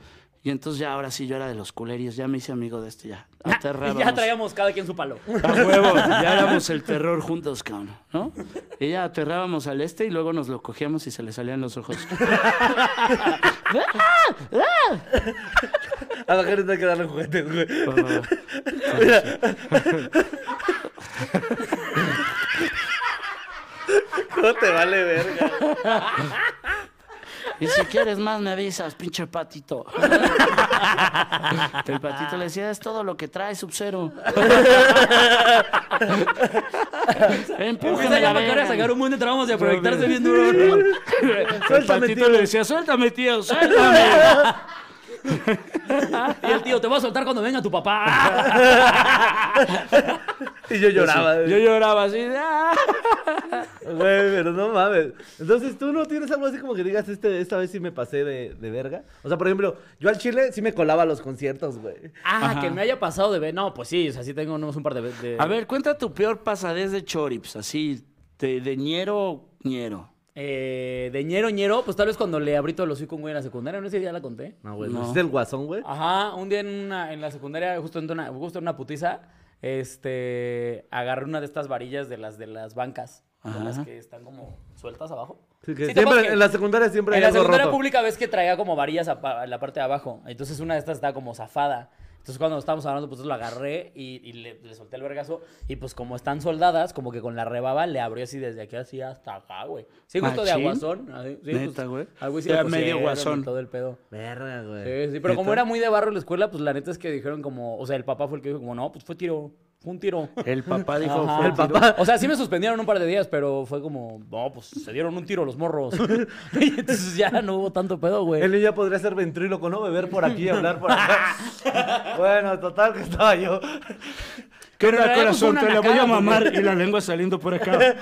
Y entonces ya ahora sí yo era de los culerillos, ya me hice amigo de este ya. Y Aterrábamos. *laughs* ya traíamos cada quien su palo. A huevo, *laughs* ya éramos el terror juntos, cabrón, ¿no? Y ya aterrábamos al este y luego nos lo cogíamos y se le salían los ojos. *laughs* A Macario no hay que darle juguetes, güey. ¿Cómo te vale verga? Y si quieres más me avisas, pinche patito. El patito le decía, es todo lo que trae, Sub-Zero. Empújame la verga. sacar un mundo de trabajos y a proyectarse bien duro. *laughs* El patito le decía, suéltame, tío, suéltame. Y el tío, te voy a soltar cuando venga tu papá. *laughs* Y yo lloraba. Yo lloraba así, de, "Ah". Güey, pero no mames. Entonces, ¿tú no tienes algo así como que digas, este, esta vez sí me pasé de, de verga? O sea, por ejemplo, yo al Chile sí me colaba a los conciertos, güey. Ah, Ajá. que me haya pasado de ver. No, pues sí, o sea, sí tengo unos un par de veces. A ver, cuenta tu peor pasadez de chorips, así, de, de ñero, ñero. Eh, de ñero, ñero, pues tal vez cuando le abrí todo el hocico a un güey en la secundaria, no sé si ya la conté. No, güey, No. ¿no es el guasón, güey? Ajá, un día en, una, en la secundaria, justo en una, justo en una putiza, este, agarré una de estas varillas de las de las bancas, de las Ajá. que están como sueltas abajo. Sí, que Sí, ¿te acuerdas siempre, que en la secundaria siempre en hay la algo secundaria roto. pública ves que traía como varillas a la parte de abajo. Entonces una de estas estaba como zafada. Entonces cuando estábamos hablando, pues lo agarré y, y le, le solté el vergazo. Y pues como están soldadas, como que con la rebaba le abrió así desde aquí así hasta acá, güey. Sí, justo de ¿Machín? aguazón. así, sí, Neta, pues, güey. al güey sí Era le medio guasón. Todo el pedo. Verga, güey. Sí, sí, pero como ¿Neta? era muy de barro en la escuela, pues la neta es que dijeron como, o sea, el papá fue el que dijo como, no, pues fue tiro, fue un tiro. El papá dijo, Ajá. fue El tiro. papá. O sea, sí me suspendieron un par de días, pero fue como, no, pues se dieron un tiro los morros. *laughs* y entonces ya no hubo tanto pedo, güey. Él ya podría ser ventríloco, ¿no? Beber por aquí, hablar por acá. *laughs* bueno, total que estaba yo. ¿Qué Pero pues, corazón? Te la voy a mamar y la lengua saliendo por acá. *laughs*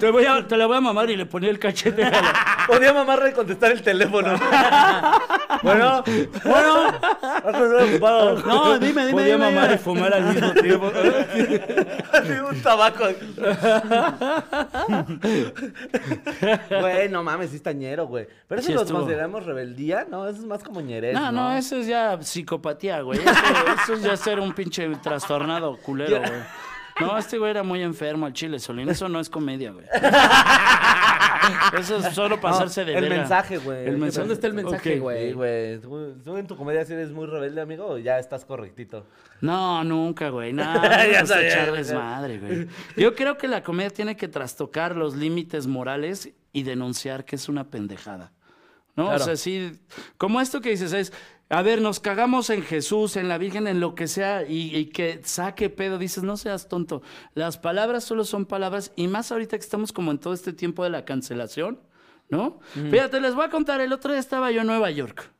te, voy a, te la voy a mamar y le ponía el cachete. a la- Podía mamarle y contestar el teléfono. *laughs* bueno, Bueno, no, dime, dime, Podía dime. mamar y fumar al mismo tiempo. *laughs* Así un tabaco. Güey, no mames, sí está ñero, güey. Pero eso Sí lo consideramos rebeldía, ¿no? Eso es más como ñerez, No, ¿no? no, eso es ya psicopatía, güey. Eso, eso es ya ser un pinche trastornado culero, güey. No, este güey era muy enfermo al chile, Solín. Eso no es comedia, güey. *laughs* Eso es solo pasarse de el mensaje, güey. El mensaje. ¿Dónde está el mensaje, güey? Güey. ¿Tú, tú en tu comedia si eres muy rebelde, amigo, o ya estás correctito? No, nunca, güey. *laughs* No, Ya ya sabía, echar desmadre, güey. Yo creo que la comedia tiene que trastocar los límites morales y denunciar que es una pendejada. ¿No? Claro. O sea, sí, como esto que dices es, a ver, nos cagamos en Jesús, en la Virgen, en lo que sea, y, y que saque pedo, dices, no seas tonto. Las palabras solo son palabras, y más ahorita que estamos como en todo este tiempo de la cancelación, ¿no? Fíjate, les voy a contar, el otro día estaba yo en Nueva York.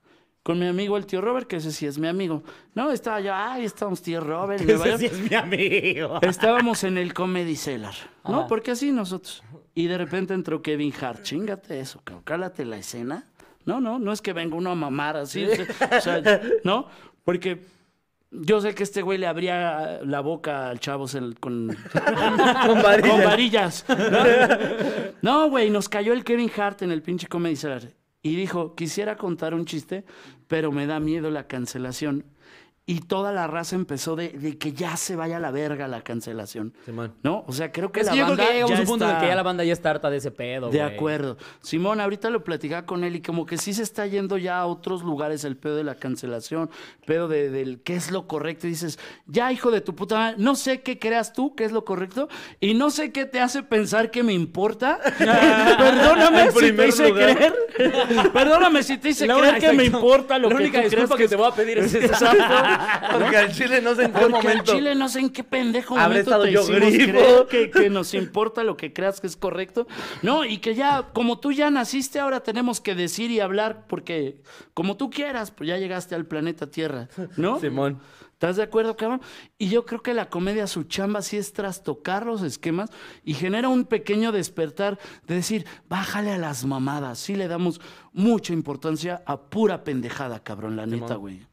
Con mi amigo el tío Robert, que ese sí es mi amigo. No, estaba yo, ay, estamos tío Robert. Nueva *laughs* Ese York. sí es mi amigo. *laughs* Estábamos en el Comedy Cellar, ¿no? Ajá. Porque así nosotros. Y de repente entró Kevin Hart. Chingate eso, cabrón. Cálate la escena. No, no, no es que venga uno a mamar así. O sea, ¿no? Porque yo sé que este güey le abría la boca al chavo con, Con *laughs* con varillas. varillas. ¿no? No, güey, nos cayó el Kevin Hart en el pinche Comedy Cellar. Y dijo, quisiera contar un chiste, pero me da miedo la cancelación. Y toda la raza empezó de, de que ya se vaya a la verga la cancelación. Simón. ¿No? O sea, creo que Es la que yo creo banda que ya a un punto en el que ya la banda ya está harta de ese pedo, de acuerdo. Simón, ahorita lo platicaba con él y como que sí se está yendo ya a otros lugares el pedo de la cancelación, pedo de, del qué es lo correcto. Y dices, ya hijo de tu puta madre, no sé qué creas tú, qué es lo correcto, y no sé qué te hace pensar que me importa. *laughs* Perdóname si te hice lugar. creer. Perdóname si te hice La creer que me importa lo La que única tú crees disculpa que te voy a pedir es *laughs* esa. Exacto. *laughs* Porque al chile no sé en qué Porque al momento. Chile no sé en qué pendejo Habré momento te yo hicimos grifo. creer que, *laughs* que nos importa lo que creas que es correcto. No, y que ya, como tú ya naciste, ahora tenemos que decir y hablar porque como tú quieras, pues ya llegaste al planeta Tierra, ¿no? Simón. ¿Estás de acuerdo, cabrón? Y yo creo que la comedia, su chamba, sí es trastocar los esquemas y genera un pequeño despertar de decir, bájale a las mamadas. Sí le damos mucha importancia a pura pendejada, cabrón, la neta, güey.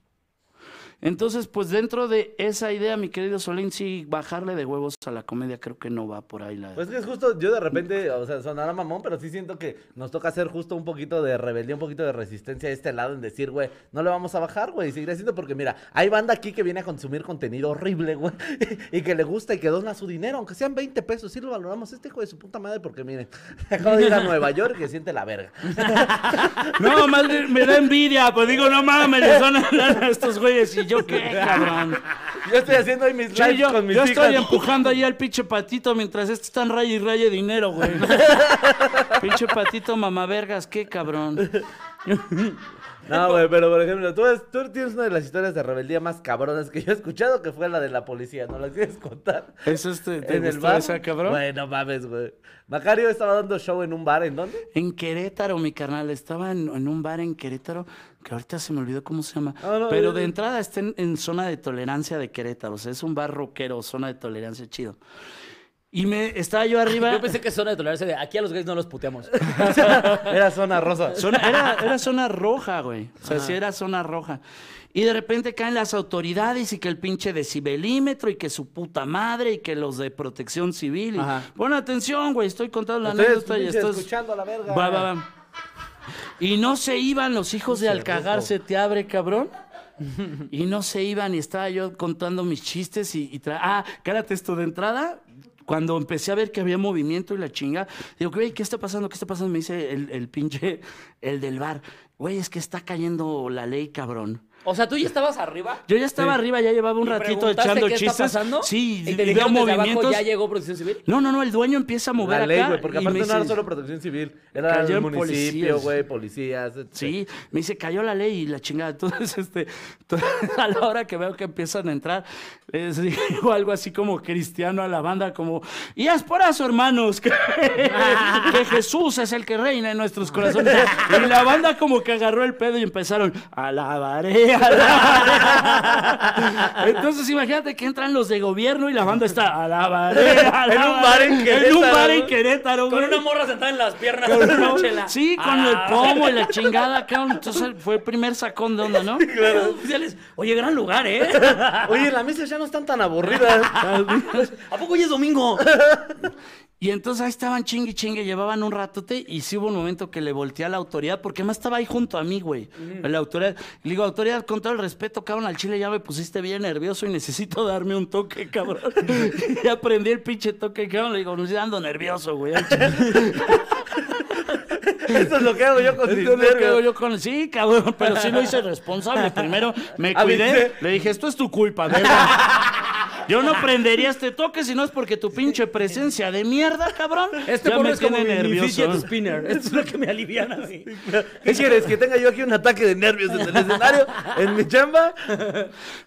Entonces, pues dentro de esa idea, mi querido Solín, sí, bajarle de huevos a la comedia creo que no va por ahí la... Pues que es justo, yo de repente, o sea, sonará mamón, pero sí siento que nos toca hacer justo un poquito de rebeldía, un poquito de resistencia a este lado en decir, güey, no le vamos a bajar, güey, y seguir haciendo porque mira, hay banda aquí que viene a consumir contenido horrible, güey, *laughs* y que le gusta y que dona su dinero, aunque sean 20 pesos, sí lo valoramos, este hijo de su puta madre, porque miren, *laughs* acabo de ir a Nueva York y que siente la verga. *laughs* No, más me da envidia, pues digo, no mames, a dar a estos güeyes y yo qué, cabrón. *laughs* Yo estoy haciendo ahí mis Sí, lives yo, con mis yo hijas. estoy empujando ahí al pinche patito mientras estos están raya y raya dinero, güey. *laughs* pinche patito mamavergas, qué cabrón. *laughs* No, güey, pero por ejemplo, tú, es- tú tienes una de las historias de rebeldía más cabronas que yo he escuchado, que fue la de la policía, ¿no la quieres contar? ¿Es este, te en el bar. esa, cabrón? Güey, no mames, güey. Macario estaba dando show en un bar, ¿en dónde? En Querétaro, mi carnal. Estaba en, en un bar en Querétaro, que ahorita se me olvidó cómo se llama. Ah, no, Pero eh, de eh. entrada está en, en zona de tolerancia de Querétaro. O sea, es un bar rockero, zona de tolerancia chido. Y me estaba yo arriba. Yo pensé que zona de tolerancia de aquí a los gays no los puteamos. *laughs* Era zona rosa. Zona- era, era zona roja, güey. O sea, sí era zona roja. Y de repente caen las autoridades y que el pinche decibelímetro y que su puta madre y que los de protección civil. y- Ajá. Pon atención, güey, estoy contando la anécdota y estás... escuchando a la verga. Va, va, va. Y no se iban los hijos de al cagarse te abre, cabrón. Y no se iban y estaba yo contando mis chistes y, y tra- ah, cállate esto de entrada. Cuando empecé a ver que había movimiento y la chinga, digo, güey, ¿qué está pasando? ¿Qué está pasando? Me dice el, el pinche, el del bar. Güey, es que está cayendo la ley, cabrón. O sea, tú ya estabas arriba. Yo ya estaba arriba, ya llevaba un ¿Y ratito echando qué chistes. está pasando? Sí, y te y veo abajo, movimientos. ya llegó Protección Civil. No, no, no, el dueño empieza a mover La ley, acá. güey, porque y me aparte no era solo protección civil, era el municipio, policías. güey, policías. etc. Sí, me dice, cayó la ley y la chingada. *laughs* Entonces, este, *laughs* a la hora que veo que empiezan a entrar, les digo algo así como cristiano a la banda, como, y es por eso, hermanos, que, *laughs* que Jesús es el que reina en nuestros corazones. Y la banda como que agarró el pedo y empezaron, alabaré, *laughs* Entonces, imagínate que entran los de gobierno y la banda está, alabaré, alabaré. En un bar en En un Querétaro, bar. Querétaro, Con güey. una morra sentada en las piernas. Con una- chela. Sí, con el pomo y la chingada, cabrón. Entonces fue el primer sacón de onda, ¿no? Los oficiales, Oye, gran lugar, ¿eh? Oye, las mesas ya no están tan aburridas. *laughs* ¿A poco hoy es domingo? *laughs* Y entonces ahí estaban chingue chingue, llevaban un ratote y sí hubo un momento que le volteé a la autoridad, porque además estaba ahí junto a mí, güey. La autoridad. Le digo, autoridad, con todo el respeto, cabrón, al chile ya me pusiste bien nervioso y necesito darme un toque, cabrón. *laughs* y aprendí el pinche toque, cabrón. Le digo, no estoy dando nervioso, güey. al chile". *laughs* Eso es lo que hago yo con Esto es lo que hago yo con Sí, cabrón, pero sí lo hice responsable. Primero *laughs* me Avisé. cuidé, le dije, esto es tu culpa, verga. Yo no *laughs* prendería este toque si no es porque tu pinche presencia de mierda, cabrón. Este ya me es como mi, tiene mi nervioso. fidget spinner. Esto es lo que me aliviana así. ¿Qué quieres? ¿Que tenga yo aquí un ataque de nervios en el escenario? ¿En mi chamba?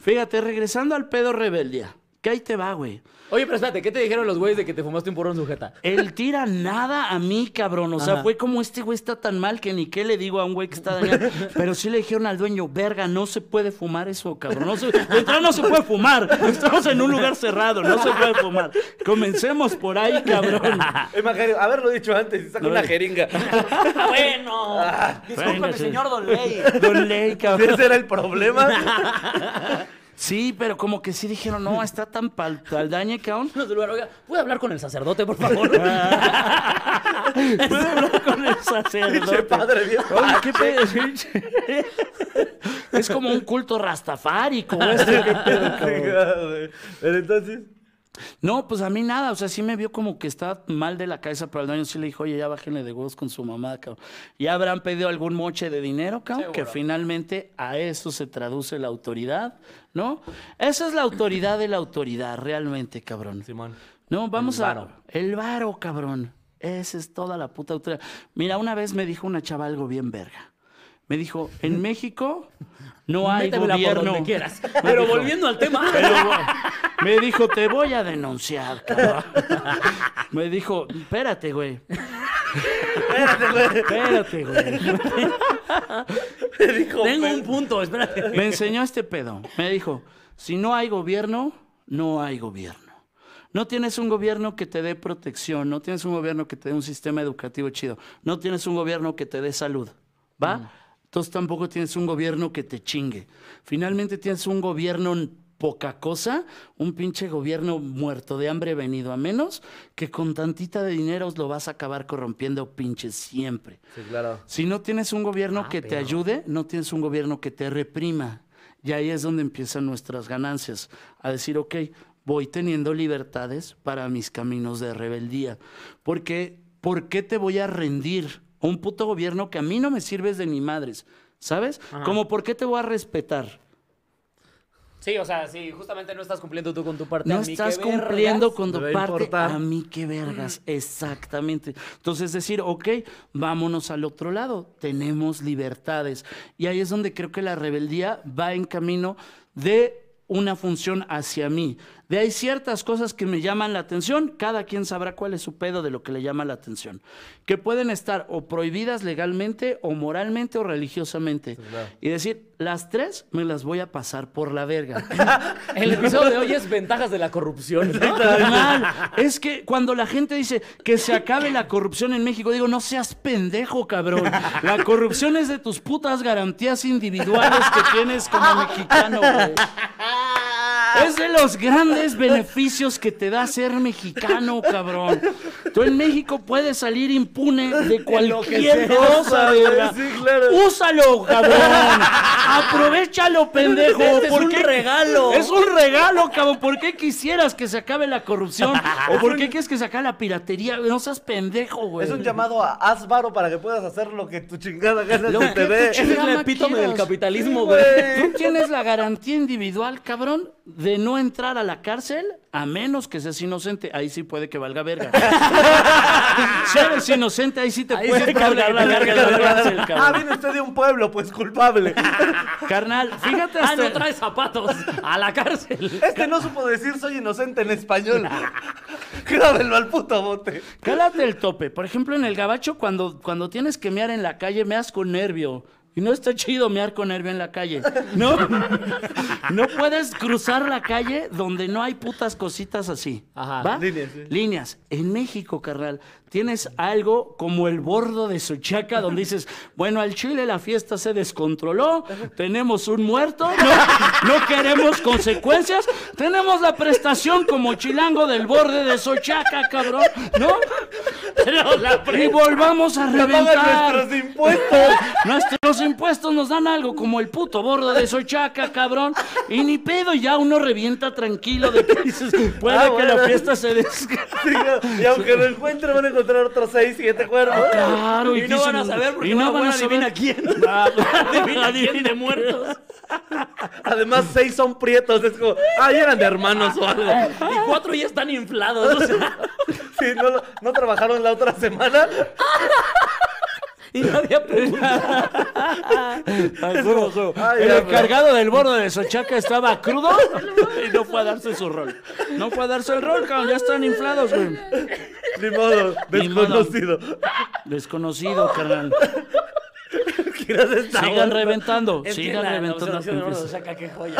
Fíjate, regresando al pedo rebeldía. Que ahí te va, güey. Oye, pero espérate, ¿qué te dijeron los güeyes de que te fumaste un porro en sujeta? Él tira nada a mí, cabrón. O sea, Ajá. fue como este güey está tan mal que ni qué le digo a un güey que está dañado. *laughs* Pero sí le dijeron al dueño, verga, no se puede fumar eso, cabrón. No se, de entrada no se puede fumar. Estamos en un lugar cerrado, no se puede fumar. Comencemos por ahí, cabrón. Macario, haberlo dicho antes saca No, una eh. jeringa. *laughs* Ah, bueno. Discúlpame, Venga, sí. señor Don Ley. Don Ley, cabrón. Ese era el problema. *laughs* Sí, pero como que sí dijeron, no, está tan pal, tal dañe que aún. *laughs* No, Zulbarán, oiga, ¿puede hablar con el sacerdote, por favor? *laughs* *laughs* Puedo hablar con el sacerdote. padre Oye, ¿qué pedo? Es como un culto rastafárico. este, ¿qué pedo. Pero entonces. No, pues a mí nada, o sea, sí me vio como que estaba mal de la cabeza, pero al dueño sí le dijo, oye, ya bájenle de huevos con su mamá, cabrón. Ya habrán pedido algún moche de dinero, cabrón, que finalmente a eso se traduce la autoridad, ¿no? Esa es la autoridad de la autoridad, realmente, cabrón. Simón. No, vamos El a... varo. El varo, cabrón. Esa es toda la puta autoridad. Mira, una vez me dijo una chava algo bien verga. Me dijo, en México no *laughs* hay Métemela por gobierno. donde quieras. *laughs* Pero dijo. volviendo al tema. Pero, *laughs* me dijo, te voy a denunciar, cabrón. Me dijo, espérate, güey. Espérate, güey. Espérate, güey. Me dijo. Tengo "Pe- un punto, espérate. Me enseñó este pedo. Me dijo, si no hay gobierno, no hay gobierno. No tienes un gobierno que te dé protección, no tienes un gobierno que te dé un sistema educativo chido, no tienes un gobierno que te dé salud, ¿va? Entonces tampoco tienes un gobierno que te chingue. Finalmente tienes un gobierno poca cosa, un pinche gobierno muerto de hambre venido a menos, que con tantita de dinero lo vas a acabar corrompiendo pinches siempre. Sí, claro. Si no tienes un gobierno Ah, que te ayude, no tienes un gobierno que te reprima. Y ahí es donde empiezan nuestras ganancias. A decir, ok, voy teniendo libertades para mis caminos de rebeldía. Porque, ¿por qué te voy a rendir un puto gobierno que a mí no me sirves de ni madres? ¿Sabes? Como, ¿por qué te voy a respetar? Sí, o sea, sí, justamente no estás cumpliendo tú con tu parte. No a mí estás cumpliendo vergas. con tu parte a mí qué vergas. Exactamente. Entonces decir, ok, vámonos al otro lado. Tenemos libertades. Y ahí es donde creo que la rebeldía va en camino de una función hacia mí. De ahí ciertas cosas que me llaman la atención, cada quien sabrá cuál es su pedo de lo que le llama la atención, que pueden estar o prohibidas legalmente o moralmente o religiosamente. claro. Y decir, las tres me las voy a pasar por la verga. *laughs* El episodio de hoy es ventajas de la corrupción. es que cuando la gente dice que se acabe la corrupción en México, digo, no seas pendejo, cabrón. La corrupción es de tus putas garantías individuales que tienes como mexicano, güey. *laughs* Es de los grandes beneficios que te da ser mexicano, cabrón. Tú en México puedes salir impune de cualquier sea, cosa, sí, claro. Úsalo, cabrón. Aprovechalo, pendejo. Este es ¿Por un qué? regalo. Es un regalo, cabrón. ¿Por qué quisieras que se acabe la corrupción? *laughs* ¿O por qué quieres que se acabe la piratería? No seas pendejo, güey. Es un llamado a haz varo para que puedas hacer lo que tu chingada gana Lo se que te tu dé. Es el epítome quieras. del capitalismo, güey. Tú tienes la garantía individual, cabrón, de no entrar a la cárcel a menos que seas inocente. Ahí sí puede que valga verga. *laughs* si eres inocente, ahí sí te Ahí sí puede probable cargar que la verga la cárcel, Ah, viene usted de un pueblo, pues culpable. *laughs* Carnal, fíjate Ah, no trae zapatos a la cárcel. Este no supo decir soy inocente en español. Grábenlo al puto bote. Cálate el tope. Por ejemplo, en el gabacho, cuando, cuando tienes que mear en la calle, meas con nervio. Y no está chido mear con nervio en la calle. No. *laughs* No puedes cruzar la calle donde no hay putas cositas así. Ajá. ¿Va? Líneas, sí. Líneas. En México, carnal, tienes algo como el bordo de Sochaca, donde dices, bueno, al Chile la fiesta se descontroló, tenemos un muerto, no, no queremos consecuencias, tenemos la prestación como chilango del borde de Sochaca, cabrón, ¿no? Pero la y volvamos a *laughs* reventar. nuestros impuestos. Nuestros impuestos nos dan algo como el puto bordo de Sochaca, cabrón. Y ni pedo, ya uno revienta tranquilo de que dices, puede Ah, que bueno. la fiesta se des... *laughs* Sí, y aunque lo encuentren, van a encontrar otros 6, 7 cuerpos. Claro, Y no van a saber porque y no van a van a jugar adivina saber quién. *laughs* Adivina quién de muertos. Además, 6 son prietos. Es como, ah, ya eran de hermanos o algo. Y cuatro ya están inflados. o sea, *laughs* Sí, no, no trabajaron la otra semana. *laughs* y nadie. *laughs* Ay, el encargado del borde de Sochaca estaba crudo *laughs* y no fue a darse su rol. No fue a darse el rol, cabrón. Ya están inflados, güey. Ni modo, Ni modo. desconocido. Desconocido, carnal. *laughs* Sigan reventando. Es Sigan la- la reventando. observación de. Saca, qué joya.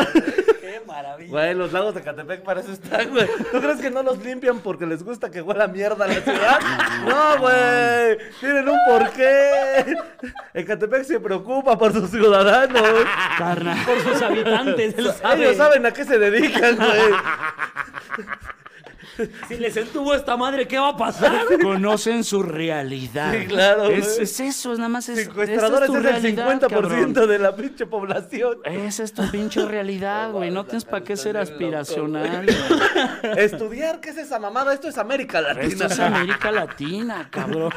Qué maravilla. Güey, los lagos de Catepec para eso están, güey. ¿Tú crees que no los limpian porque les gusta que huela mierda la ciudad? *laughs* No, güey. Tienen un porqué. Ecatepec se preocupa por sus ciudadanos. Por sus habitantes, él sabe. Ellos saben a qué se dedican, güey. *laughs* Si les entubo esta madre, ¿qué va a pasar? *laughs* Conocen su realidad. Sí, claro, Es, güey. es eso, es nada más es. Secuestradores esa es, tu el realidad, 50% cabrón. de la pinche población. Esa es tu pinche realidad, güey. No tienes para qué ser aspiracional. *laughs* Estudiar, ¿qué es esa mamada? Esto es América Esto Latina. es América Latina, cabrón.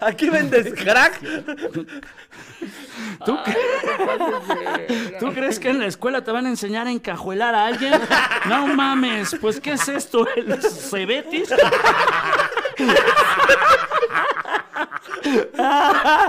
Aquí vendes crack. ¿Tú, cre- ¿Tú crees que en la escuela te van a enseñar a encajuelar a alguien? No mames, pues ¿qué es esto? ¿El cebetis?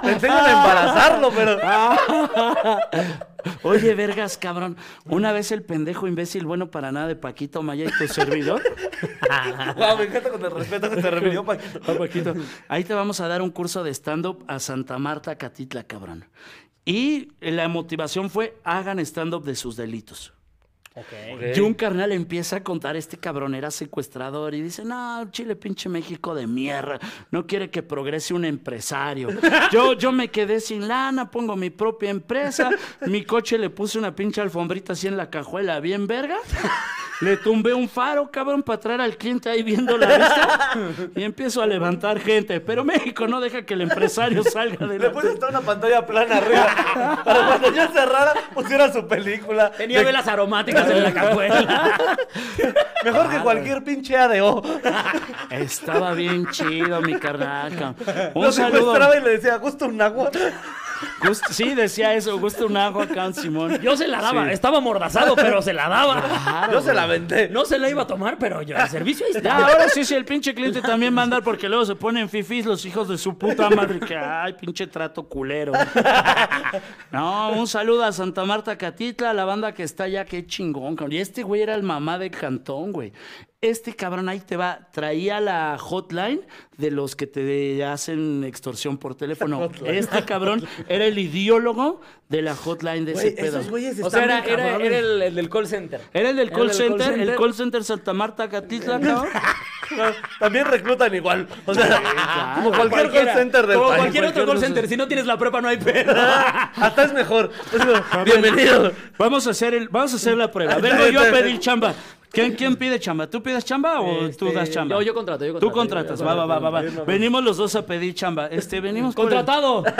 Enseñan a embarazarlo, pero. *laughs* Oye, vergas, cabrón. Una vez el pendejo imbécil bueno para nada de Paquito Maya y tu servidor. *laughs* Me encanta con el respeto que te refirió Paquito. *laughs* Ah, Paquito. Ahí te vamos a dar un curso de stand-up a Santa Marta, Catitla, cabrón. Y la motivación fue hagan stand-up de sus delitos. Y un carnal empieza a contar, este cabrón era secuestrador y dice, no, Chile pinche México de mierda, no quiere que progrese un empresario. Yo, yo me quedé sin lana, pongo mi propia empresa, mi coche le puse una pinche alfombrita así en la cajuela, bien verga. Le tumbé un faro, cabrón, para traer al cliente ahí viendo la vista y empiezo a levantar gente. Pero México no deja que el empresario salga de Le puse hasta una pantalla plana arriba. Para cuando ya cerrara, pusiera su película. Tenía De- velas aromáticas en la cajuela. Mejor que cualquier pinche ADO. Estaba bien chido, mi carnal. Un Lo saludo. secuestraba y le decía, gusta un agua. Gust- sí, decía eso, gusta un agua acá, Simón. Yo se la daba. Sí. Estaba mordazado, pero se la daba. Yo se la vendé. No se la iba a tomar, pero yo el servicio ahí Ya, está. ahora sí, sí, el pinche cliente también va a andar porque luego se ponen fifís los hijos de su puta madre. Que, ay, pinche trato culero. No, un saludo a Santa Marta Catitla, la banda que está allá, qué chingón, cabrón. Y este güey era el mamá de Cantón, güey. Este cabrón ahí te va, traía la hotline de los que te hacen extorsión por teléfono. *laughs* Este cabrón era el ideólogo de la hotline de ese pedo. esos güeyes O sea, era, bien era, cabrones. era el, el del call center. Era el del call, el del call center, el call center Santa Marta Catitla, cabrón. *laughs* También reclutan igual. O sea, como cualquier call center del Como país. cualquier otro call center. Si no tienes la prepa, no hay pedo. *laughs* Hasta es mejor. Es como, Bienvenido. Vamos a hacer el, vamos a hacer la prueba. Vengo yo a pedir chamba. ¿Quién, quién pide chamba? ¿Tú pides chamba o tú das chamba? Yo, yo contrato, yo Tú contrato. contratas, yo- va, yo- va, va, va, va. Venimos los dos a pedir chamba. Este, venimos ¡Contratado! *laughs*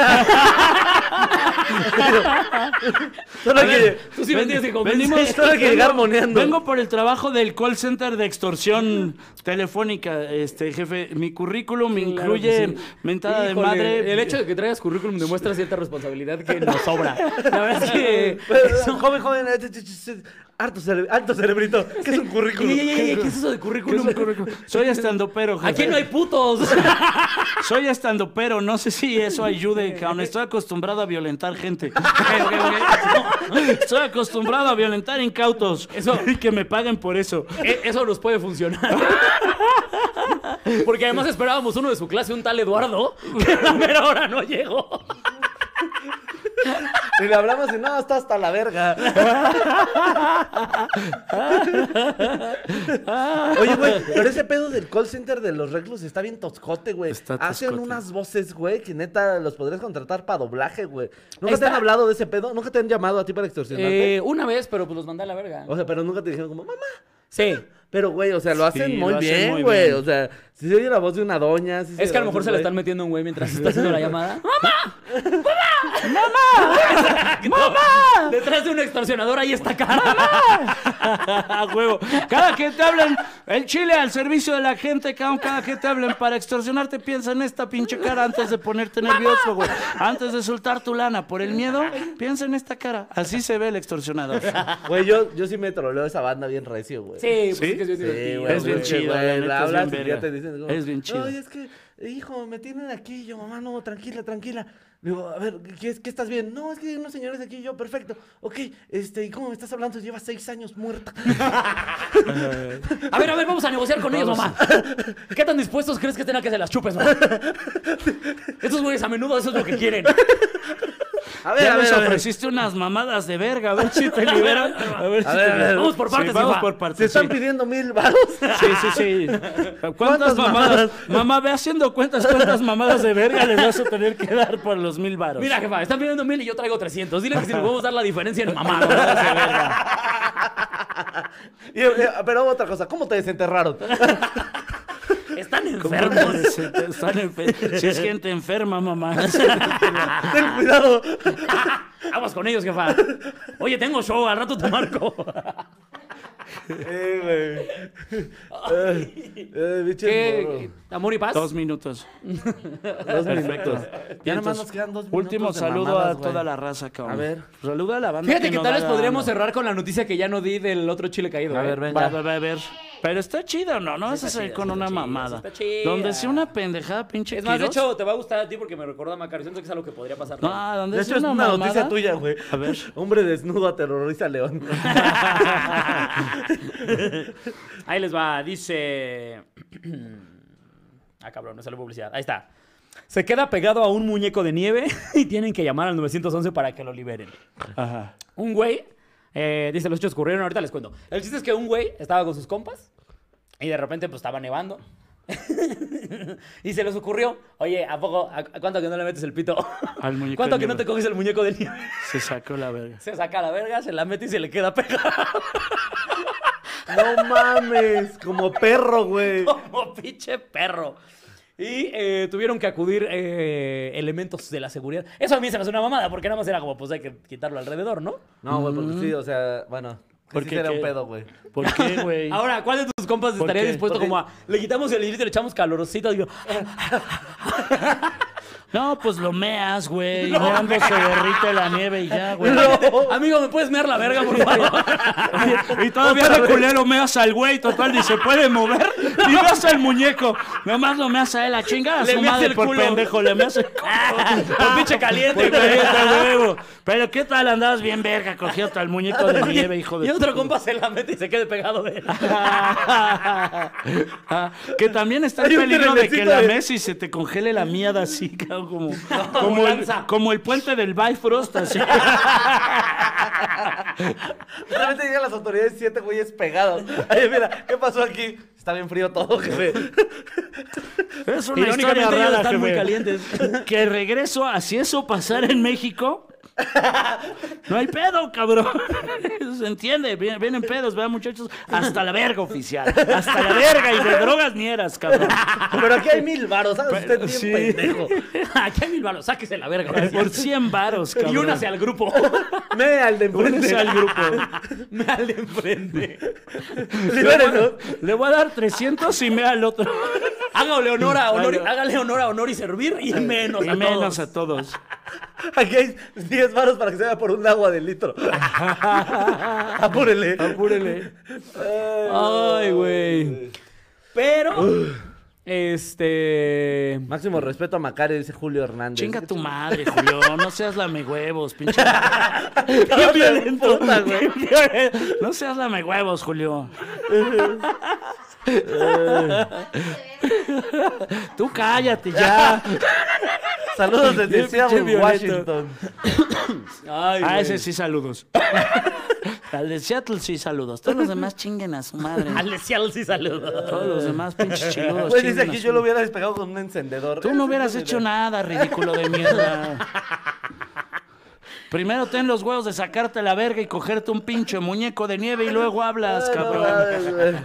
Solo hay que, Tú sí me tienes que convencer. Venimos, *laughs* solo hay que llegar moneando. vengo por el trabajo del call center de extorsión telefónica, este jefe. Mi currículum Claro incluye que sí. mentada Híjole, de madre. El hecho de que traigas currículum demuestra cierta responsabilidad que nos sobra. *laughs* La verdad es que. Pero, joven, joven, harto, cere- harto cerebrito. ¿Qué es un currículum? Ey, ey, ey, ey, ¿Qué es eso de ¿Qué es currículum? currículum? Soy estandopero, jefe. Aquí no hay putos. *laughs* Soy estandopero, no sé si eso ayude, cabrón. Estoy acostumbrado a violentar gente. *laughs* Estoy acostumbrado a violentar incautos. Eso- *laughs* Y que me paguen por eso. E- Eso nos puede funcionar. Porque además esperábamos uno de su clase, un tal Eduardo, que a la mera hora no llegó. Y le hablamos y no, está hasta la verga. Oye, güey, pero ese pedo del call center de los reclus está bien toscote, güey. Está Hacen toscote. unas voces, güey, que neta los podrías contratar para doblaje, güey. ¿Nunca te han hablado de ese pedo? ¿Nunca te han llamado a ti para extorsionarte? Eh, una vez, pero pues los mandé a la verga. O sea, pero nunca te dijeron como, mamá. Sí. Pero, güey, o sea, lo hacen Sí, muy lo hacen bien, güey. O sea, si se oye la voz de una doña. sí Es que a lo mejor se le están metiendo un güey mientras *laughs* está haciendo la llamada. *laughs* *laughs* ¡Mamá! Detrás de un extorsionador ahí está cara. A huevo. Cada que te hablen, el chile al servicio de la gente, cabrón, cada que te hablen para extorsionarte, piensa en esta pinche cara antes de ponerte nervioso, güey. Antes de soltar tu lana por el miedo, piensa en esta cara. Así se ve el extorsionador. Güey, yo, yo sí me troleo esa banda bien recio, güey. Sí, pues ¿Sí? es que es bien Sí, divertido. güey, Es bien chido, güey, hablas y ya te dicen como, Es bien chido. Oye, es que, hijo, me tienen aquí. Yo, mamá, no, tranquila, tranquila. Digo, a ver, ¿qué, es- qué estás bien? No, es que hay unos señores aquí. Yo, perfecto. Ok, este, ¿y cómo me estás hablando? Lleva seis años muerta. *laughs* A ver, a ver, vamos a negociar con ellos, mamá. ¿Qué tan dispuestos crees que estén a que se las chupes, mamá? *laughs* Estos güeyes a menudo eso es lo que quieren. A ver, ya a ver, a ver. ofreciste unas mamadas de verga, a ver si te liberan. A ver, si ver, te a ver. Vamos por Sí, partes, vamos jefa. por Se partes. están sí. pidiendo mil varos. Sí, sí, sí. ¿Cuántas ¿Cuántas mamadas? mamadas? Mamá, ve haciendo cuentas cuántas mamadas de verga les vas a tener que dar por los mil varos. Mira, jefa, están pidiendo mil y yo traigo 300. Dile que si le podemos dar la diferencia en mamá. no me das de verga. *laughs* Y, eh, pero otra cosa, ¿cómo te desenterraron? Están ¿Cómo enfermos. están enfer- Si es gente enferma, mamá. *laughs* Ten cuidado. Vamos con ellos, jefa. Oye, tengo show, al rato te marco. Eh, güey. Eh, eh, biches ¿Qué? ¿Amor y paz? Dos minutos. Dos Perfecto. minutos. Ya nada más nos quedan dos minutos. Último de saludo mamadas, a güey. toda la raza, cabrón. A ver. Saluda a la banda. Fíjate que tal vez podríamos cerrar con la noticia que ya no di del otro chile caído. A ¿eh? ver, venga. Va, va, va, a ver. Pero está chido, ¿no? No vas a salir con sí una chida, mamada. sí está chida. Donde sea una pendejada, pinche Es más, de hecho, te va a gustar a ti porque me recuerda a Macario. Siento que es algo que podría pasar. No, donde De sea hecho, es una, una noticia tuya, güey. A ver. *laughs* Hombre desnudo aterroriza a León. *laughs* *laughs* Ahí les va, dice. *clears throat* ah, cabrón, no sale publicidad. Ahí está. Se queda pegado a un muñeco de nieve *laughs* y tienen que llamar al 911 para que lo liberen. Ajá. Un güey, eh, dice, los hechos ocurrieron, ahorita les cuento. El chiste es que un güey estaba con sus compas y de repente pues estaba nevando. *laughs* y se les ocurrió, oye, ¿a poco, a, a cuánto que no le metes el pito? Al *laughs* muñeco ¿Cuánto que no te coges el muñeco de nieve? *laughs* Se sacó la verga. Se saca la verga, se la mete y se le queda pegado No mames, como perro, güey. como pinche perro. Y eh, tuvieron que acudir eh, elementos de la seguridad. Eso a mí se me hace una mamada, porque nada más era como, pues hay que quitarlo alrededor, ¿no? No, güey, porque sí, o sea, bueno. ¿Por ¿Por qué qué era un pedo, güey? ¿Por qué, *laughs* güey? Ahora, ¿cuál de tus compas ¿Por estaría qué? dispuesto Porque- como a, le quitamos el hilito y le echamos calorosito? Digo, *laughs* No, pues lo meas, güey. Meando se derrite la nieve y ya, güey. amigo, ¿me puedes mear la verga, por favor? *laughs* Y todavía de culero meas al güey, total, ni se puede mover. Y meas al muñeco. Nomás lo meas a él, a chingar a su madre el por culo. pendejo. Le meas el culo. Por pinche caliente, Por güey. Pero ¿qué tal andabas bien verga cogiendo al muñeco de nieve, hijo de Y otro compa se la mete y se quede pegado de él. *laughs* Ah, que también está el peligro de que la Messi se te congele la mierda así, cabrón, como, *laughs* como como, el, lanza. como el puente del Bifrost, así. De repente llegan las autoridades siete güeyes pegados. Ay, mira, ¿qué pasó aquí? Está bien frío todo, jefe. Es una historia Irónicamente rara, están muy jefe. calientes. Que regreso a si eso pasara en México. *laughs* No hay pedo, cabrón. *laughs* Se entiende, vienen, pedos, vean muchachos. Hasta la verga oficial. Hasta la verga y de drogas ni eras, cabrón. Pero aquí hay mil varos, ¿sabes? Usted bien sí. pendejo. Aquí hay mil balos, sáquese la verga. sí. Por 100 varos, cabrón. Y únase al grupo. Me al de Únese enfrente. al grupo. Me al de enfrente. Libérenos. *laughs* Le voy a dar 300 y me al otro. Hágale honor a honor, Hágale. honor a honor y servir y menos Y a menos todos. a todos. *laughs* Aquí hay 10 varos para que se vaya por un agua de litro. *laughs* Apúrele. Apúrele. Ay, güey. Pero, este... Máximo respeto a Macario, dice Julio Hernández. Chinga tu madre, Julio. No seas lame huevos, pinche. *laughs* Qué violento, puta, güey. No seas lame huevos, Julio. Tú cállate ya. *laughs* Saludos desde Seattle. Washington. Ay, ese sí saludos. *laughs* Al de Seattle sí saludos. Todos los demás chinguen a su madre. Al de Seattle sí saludo. Todos los demás pinches *laughs* chiludos. Pues dice aquí yo lo hubiera despegado con un encendedor. Tú no hubieras hecho nada, ridículo de mierda. Primero ten los huevos de sacarte la verga y cogerte un pinche muñeco de nieve y luego hablas, Ay, no cabrón. güey. *laughs*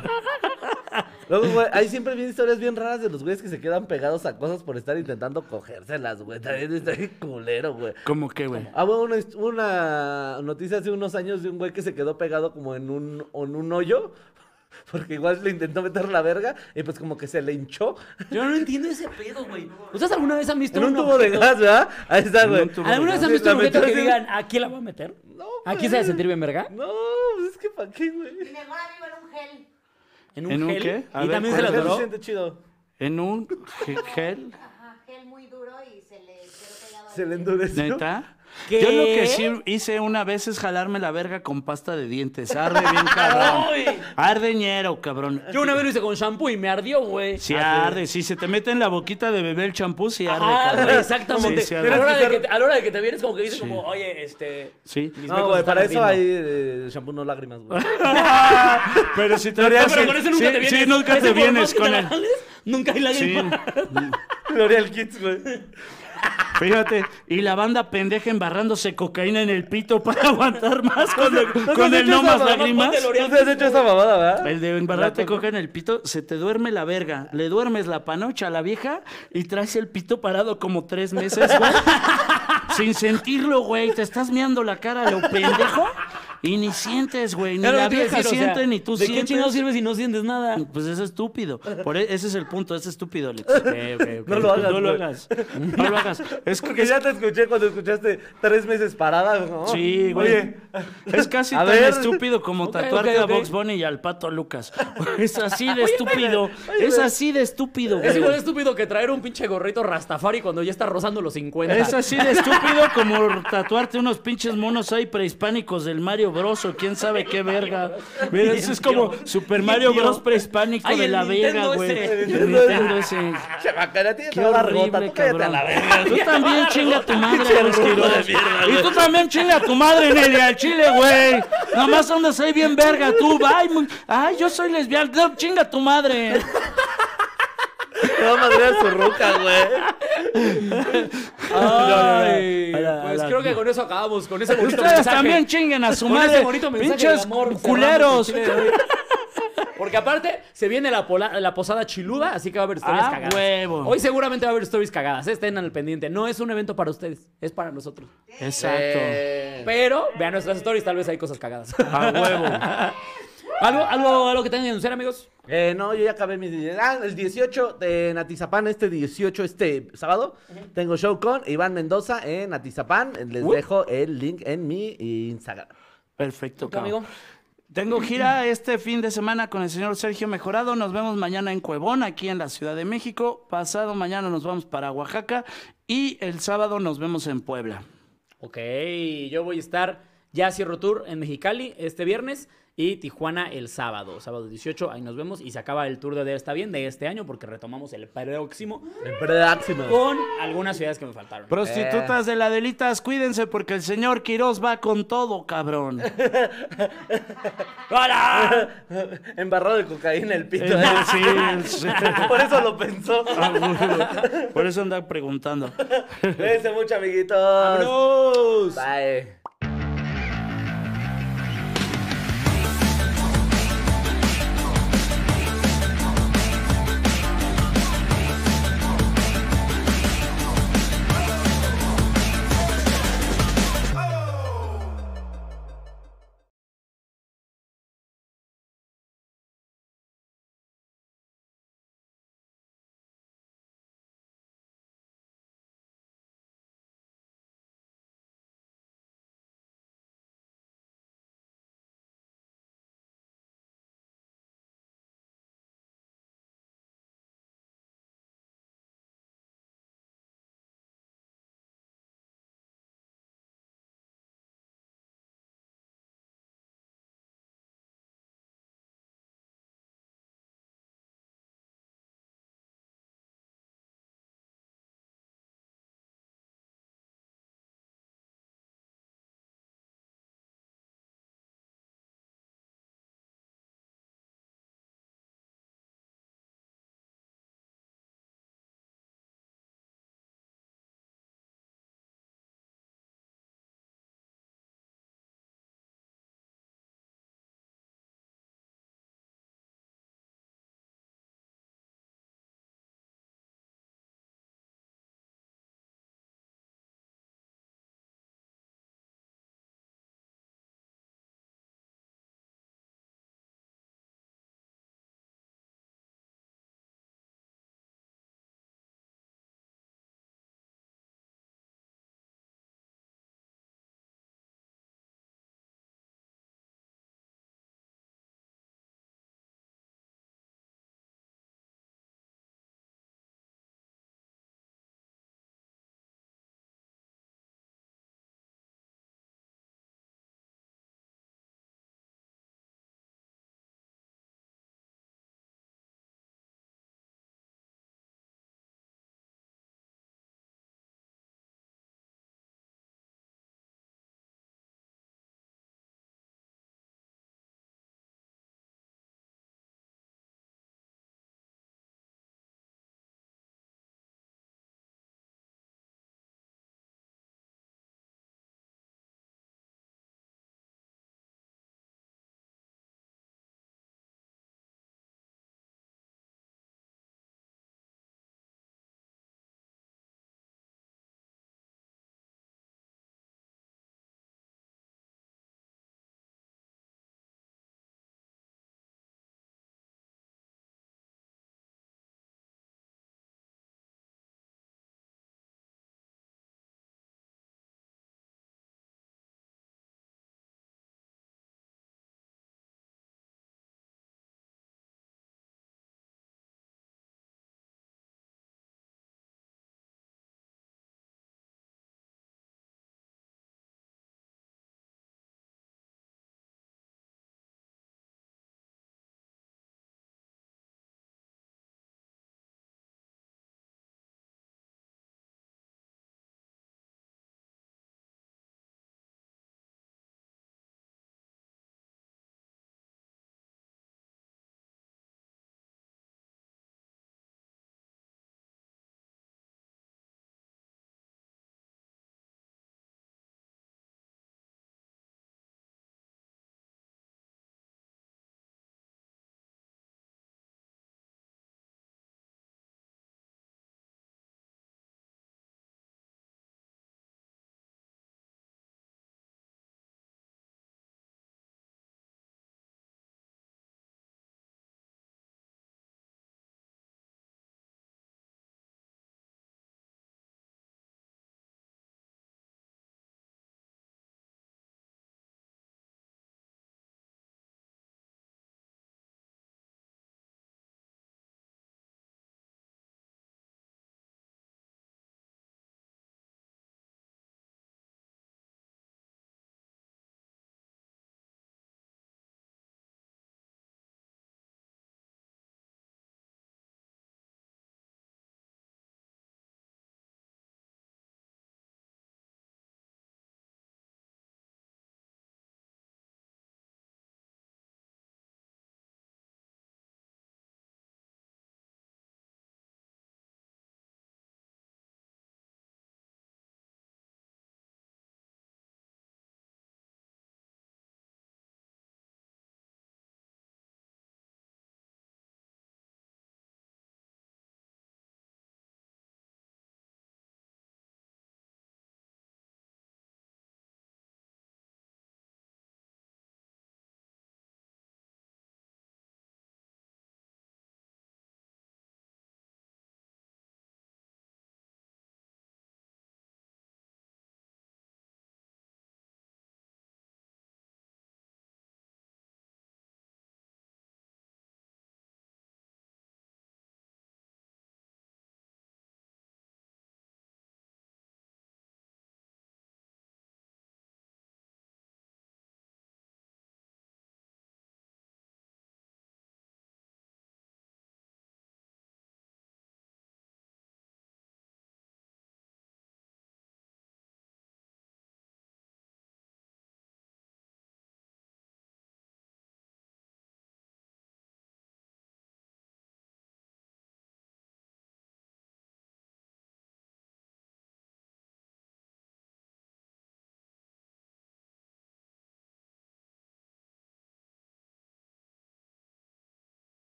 Luego, güey, hay siempre bien historias bien raras de los güeyes que se quedan pegados a cosas por estar intentando cogérselas, güey. También está bien culero, güey. ¿Cómo que, güey? Ah, una, hist- una noticia hace unos años de un güey que se quedó pegado como en un, en un hoyo. Porque igual le intentó meter la verga y pues como que se le hinchó. Yo no entiendo ese pedo, güey. ¿Ustedes alguna vez han visto En un un tubo de objeto- gas, ¿verdad? Ahí está, güey. de ¿Alguna vez han visto un objeto que digan, ¿aquí la voy a meter? No, ¿Aquí se va a sentir bien verga? No, pues es que ¿para qué, güey? Mi mejor amigo era un gel. ¿En un ¿En un gel? qué? A ¿Y ver, también se ¿cuál la es? Se siente chido. En un ge- gel, Ajá, gel muy duro y se le quedó pegado. Se le endureció. neta. ¿Qué? Yo lo que sí hice una vez es jalarme la verga con pasta de dientes. Arde bien *laughs* cabrón. Ardeñero, cabrón. Yo una vez lo hice con shampoo y me ardió, güey. Sí arde, si se te mete en la boquita de bebé el champú, sí arde, Ah, cabrón. güey, exactamente. Sí, sí a, la hora de que te, a la hora de que te vienes, como que dices, como, oye, este. Sí. No, güey, para eso hay eh, shampoo no lágrimas, güey. *laughs* Pero si te No, sí, pero con eso nunca sí, te vienes. sí, nunca te vienes con jales, Nunca hay Sí. lágrima. *laughs* L'Oreal Kids, güey. Fíjate, y la banda pendeja embarrándose cocaína en el pito para *laughs* aguantar más con el, con el no más lágrimas. ¿Tú te has hecho esa mamada, verdad? El de embarrarte coca en el pito, se te duerme la verga. Le duermes la panocha a la vieja y traes el pito parado como tres meses, güey. *laughs* Sin sentirlo, güey. Te estás meando la cara a lo pendejo y ni sientes, güey. Ni la vieja decir, o sea, siente, ni tú ¿De sientes. qué chingados sirve si no sientes nada? Pues es estúpido. *laughs* Por e- ese es el punto, es estúpido, Alex. *laughs* No lo hagas, No lo güey. hagas. *laughs* No lo hagas. Es, Porque es- ya te escuché cuando escuchaste tres meses parada. ¿no? Sí, güey. Oye, Es casi A tan ver. estúpido como tatuarte a. Box Bunny y al pato Lucas. Es así de estúpido. Es así de estúpido, Es igual güey. de estúpido que traer un pinche gorrito Rastafari cuando ya está rozando los 50. Es así de estúpido como tatuarte unos pinches monos ahí prehispánicos del Mario Bros. o quién sabe qué verga. Mira, eso es como Super Mario. Bros. prehispánico Ay, de la Vega, güey. Nintendo ese. Qué horrible, a cabrón. la verga. Tú también chinga tu madre, Y tú también chinga tu madre, Nelly, al chile, güey. Nomás andas ahí bien verga, tú. Ay, muy- ay yo soy lesbiana. No, chinga tu madre. Te va a madrear su ruca, güey. Ay, pues creo que con eso acabamos, con ese bonito Ustedes mensaje. también chinguen a su Con madre. ese bonito mensaje Pinches amor, culeros. Porque aparte se viene la, pola- la posada chiluda, así que va a haber historias Ah, cagadas. huevo. Hoy seguramente va a haber stories cagadas. Estén al pendiente. No es un evento para ustedes, es para nosotros. Exacto. Eh, Pero vean nuestras stories, tal vez hay cosas cagadas. A huevo. *laughs* ¿Algo, algo, algo que tengan que anunciar, amigos? Eh, no, yo ya acabé mis... Ah, el 18 de Natizapán, este 18, este sábado, tengo show con Iván Mendoza en Natizapán. Les Uh. dejo el link en mi Instagram. Perfecto, ¿Tú, cabrón. amigo? Tengo gira este fin de semana con el señor Sergio Mejorado. Nos vemos mañana en Cuevón, aquí en la Ciudad de México. Pasado mañana nos vamos para Oaxaca. Y el sábado nos vemos en Puebla. Ok, yo voy a estar, ya cierro tour en Mexicali este viernes y Tijuana el sábado, sábado 18, ahí nos vemos y se acaba el tour de Está Bien de este año porque retomamos el próximo En próxima. con algunas ciudades que me faltaron. Prostitutas de la delitas, cuídense porque el señor Quiroz va con todo, cabrón. *laughs* ¡Hola! Embarrado de cocaína el pito. ¿eh? *laughs* sí, sí. Por eso lo pensó. Por eso anda preguntando. Cuídense mucho, amiguitos. ¡Vámonos! Bye.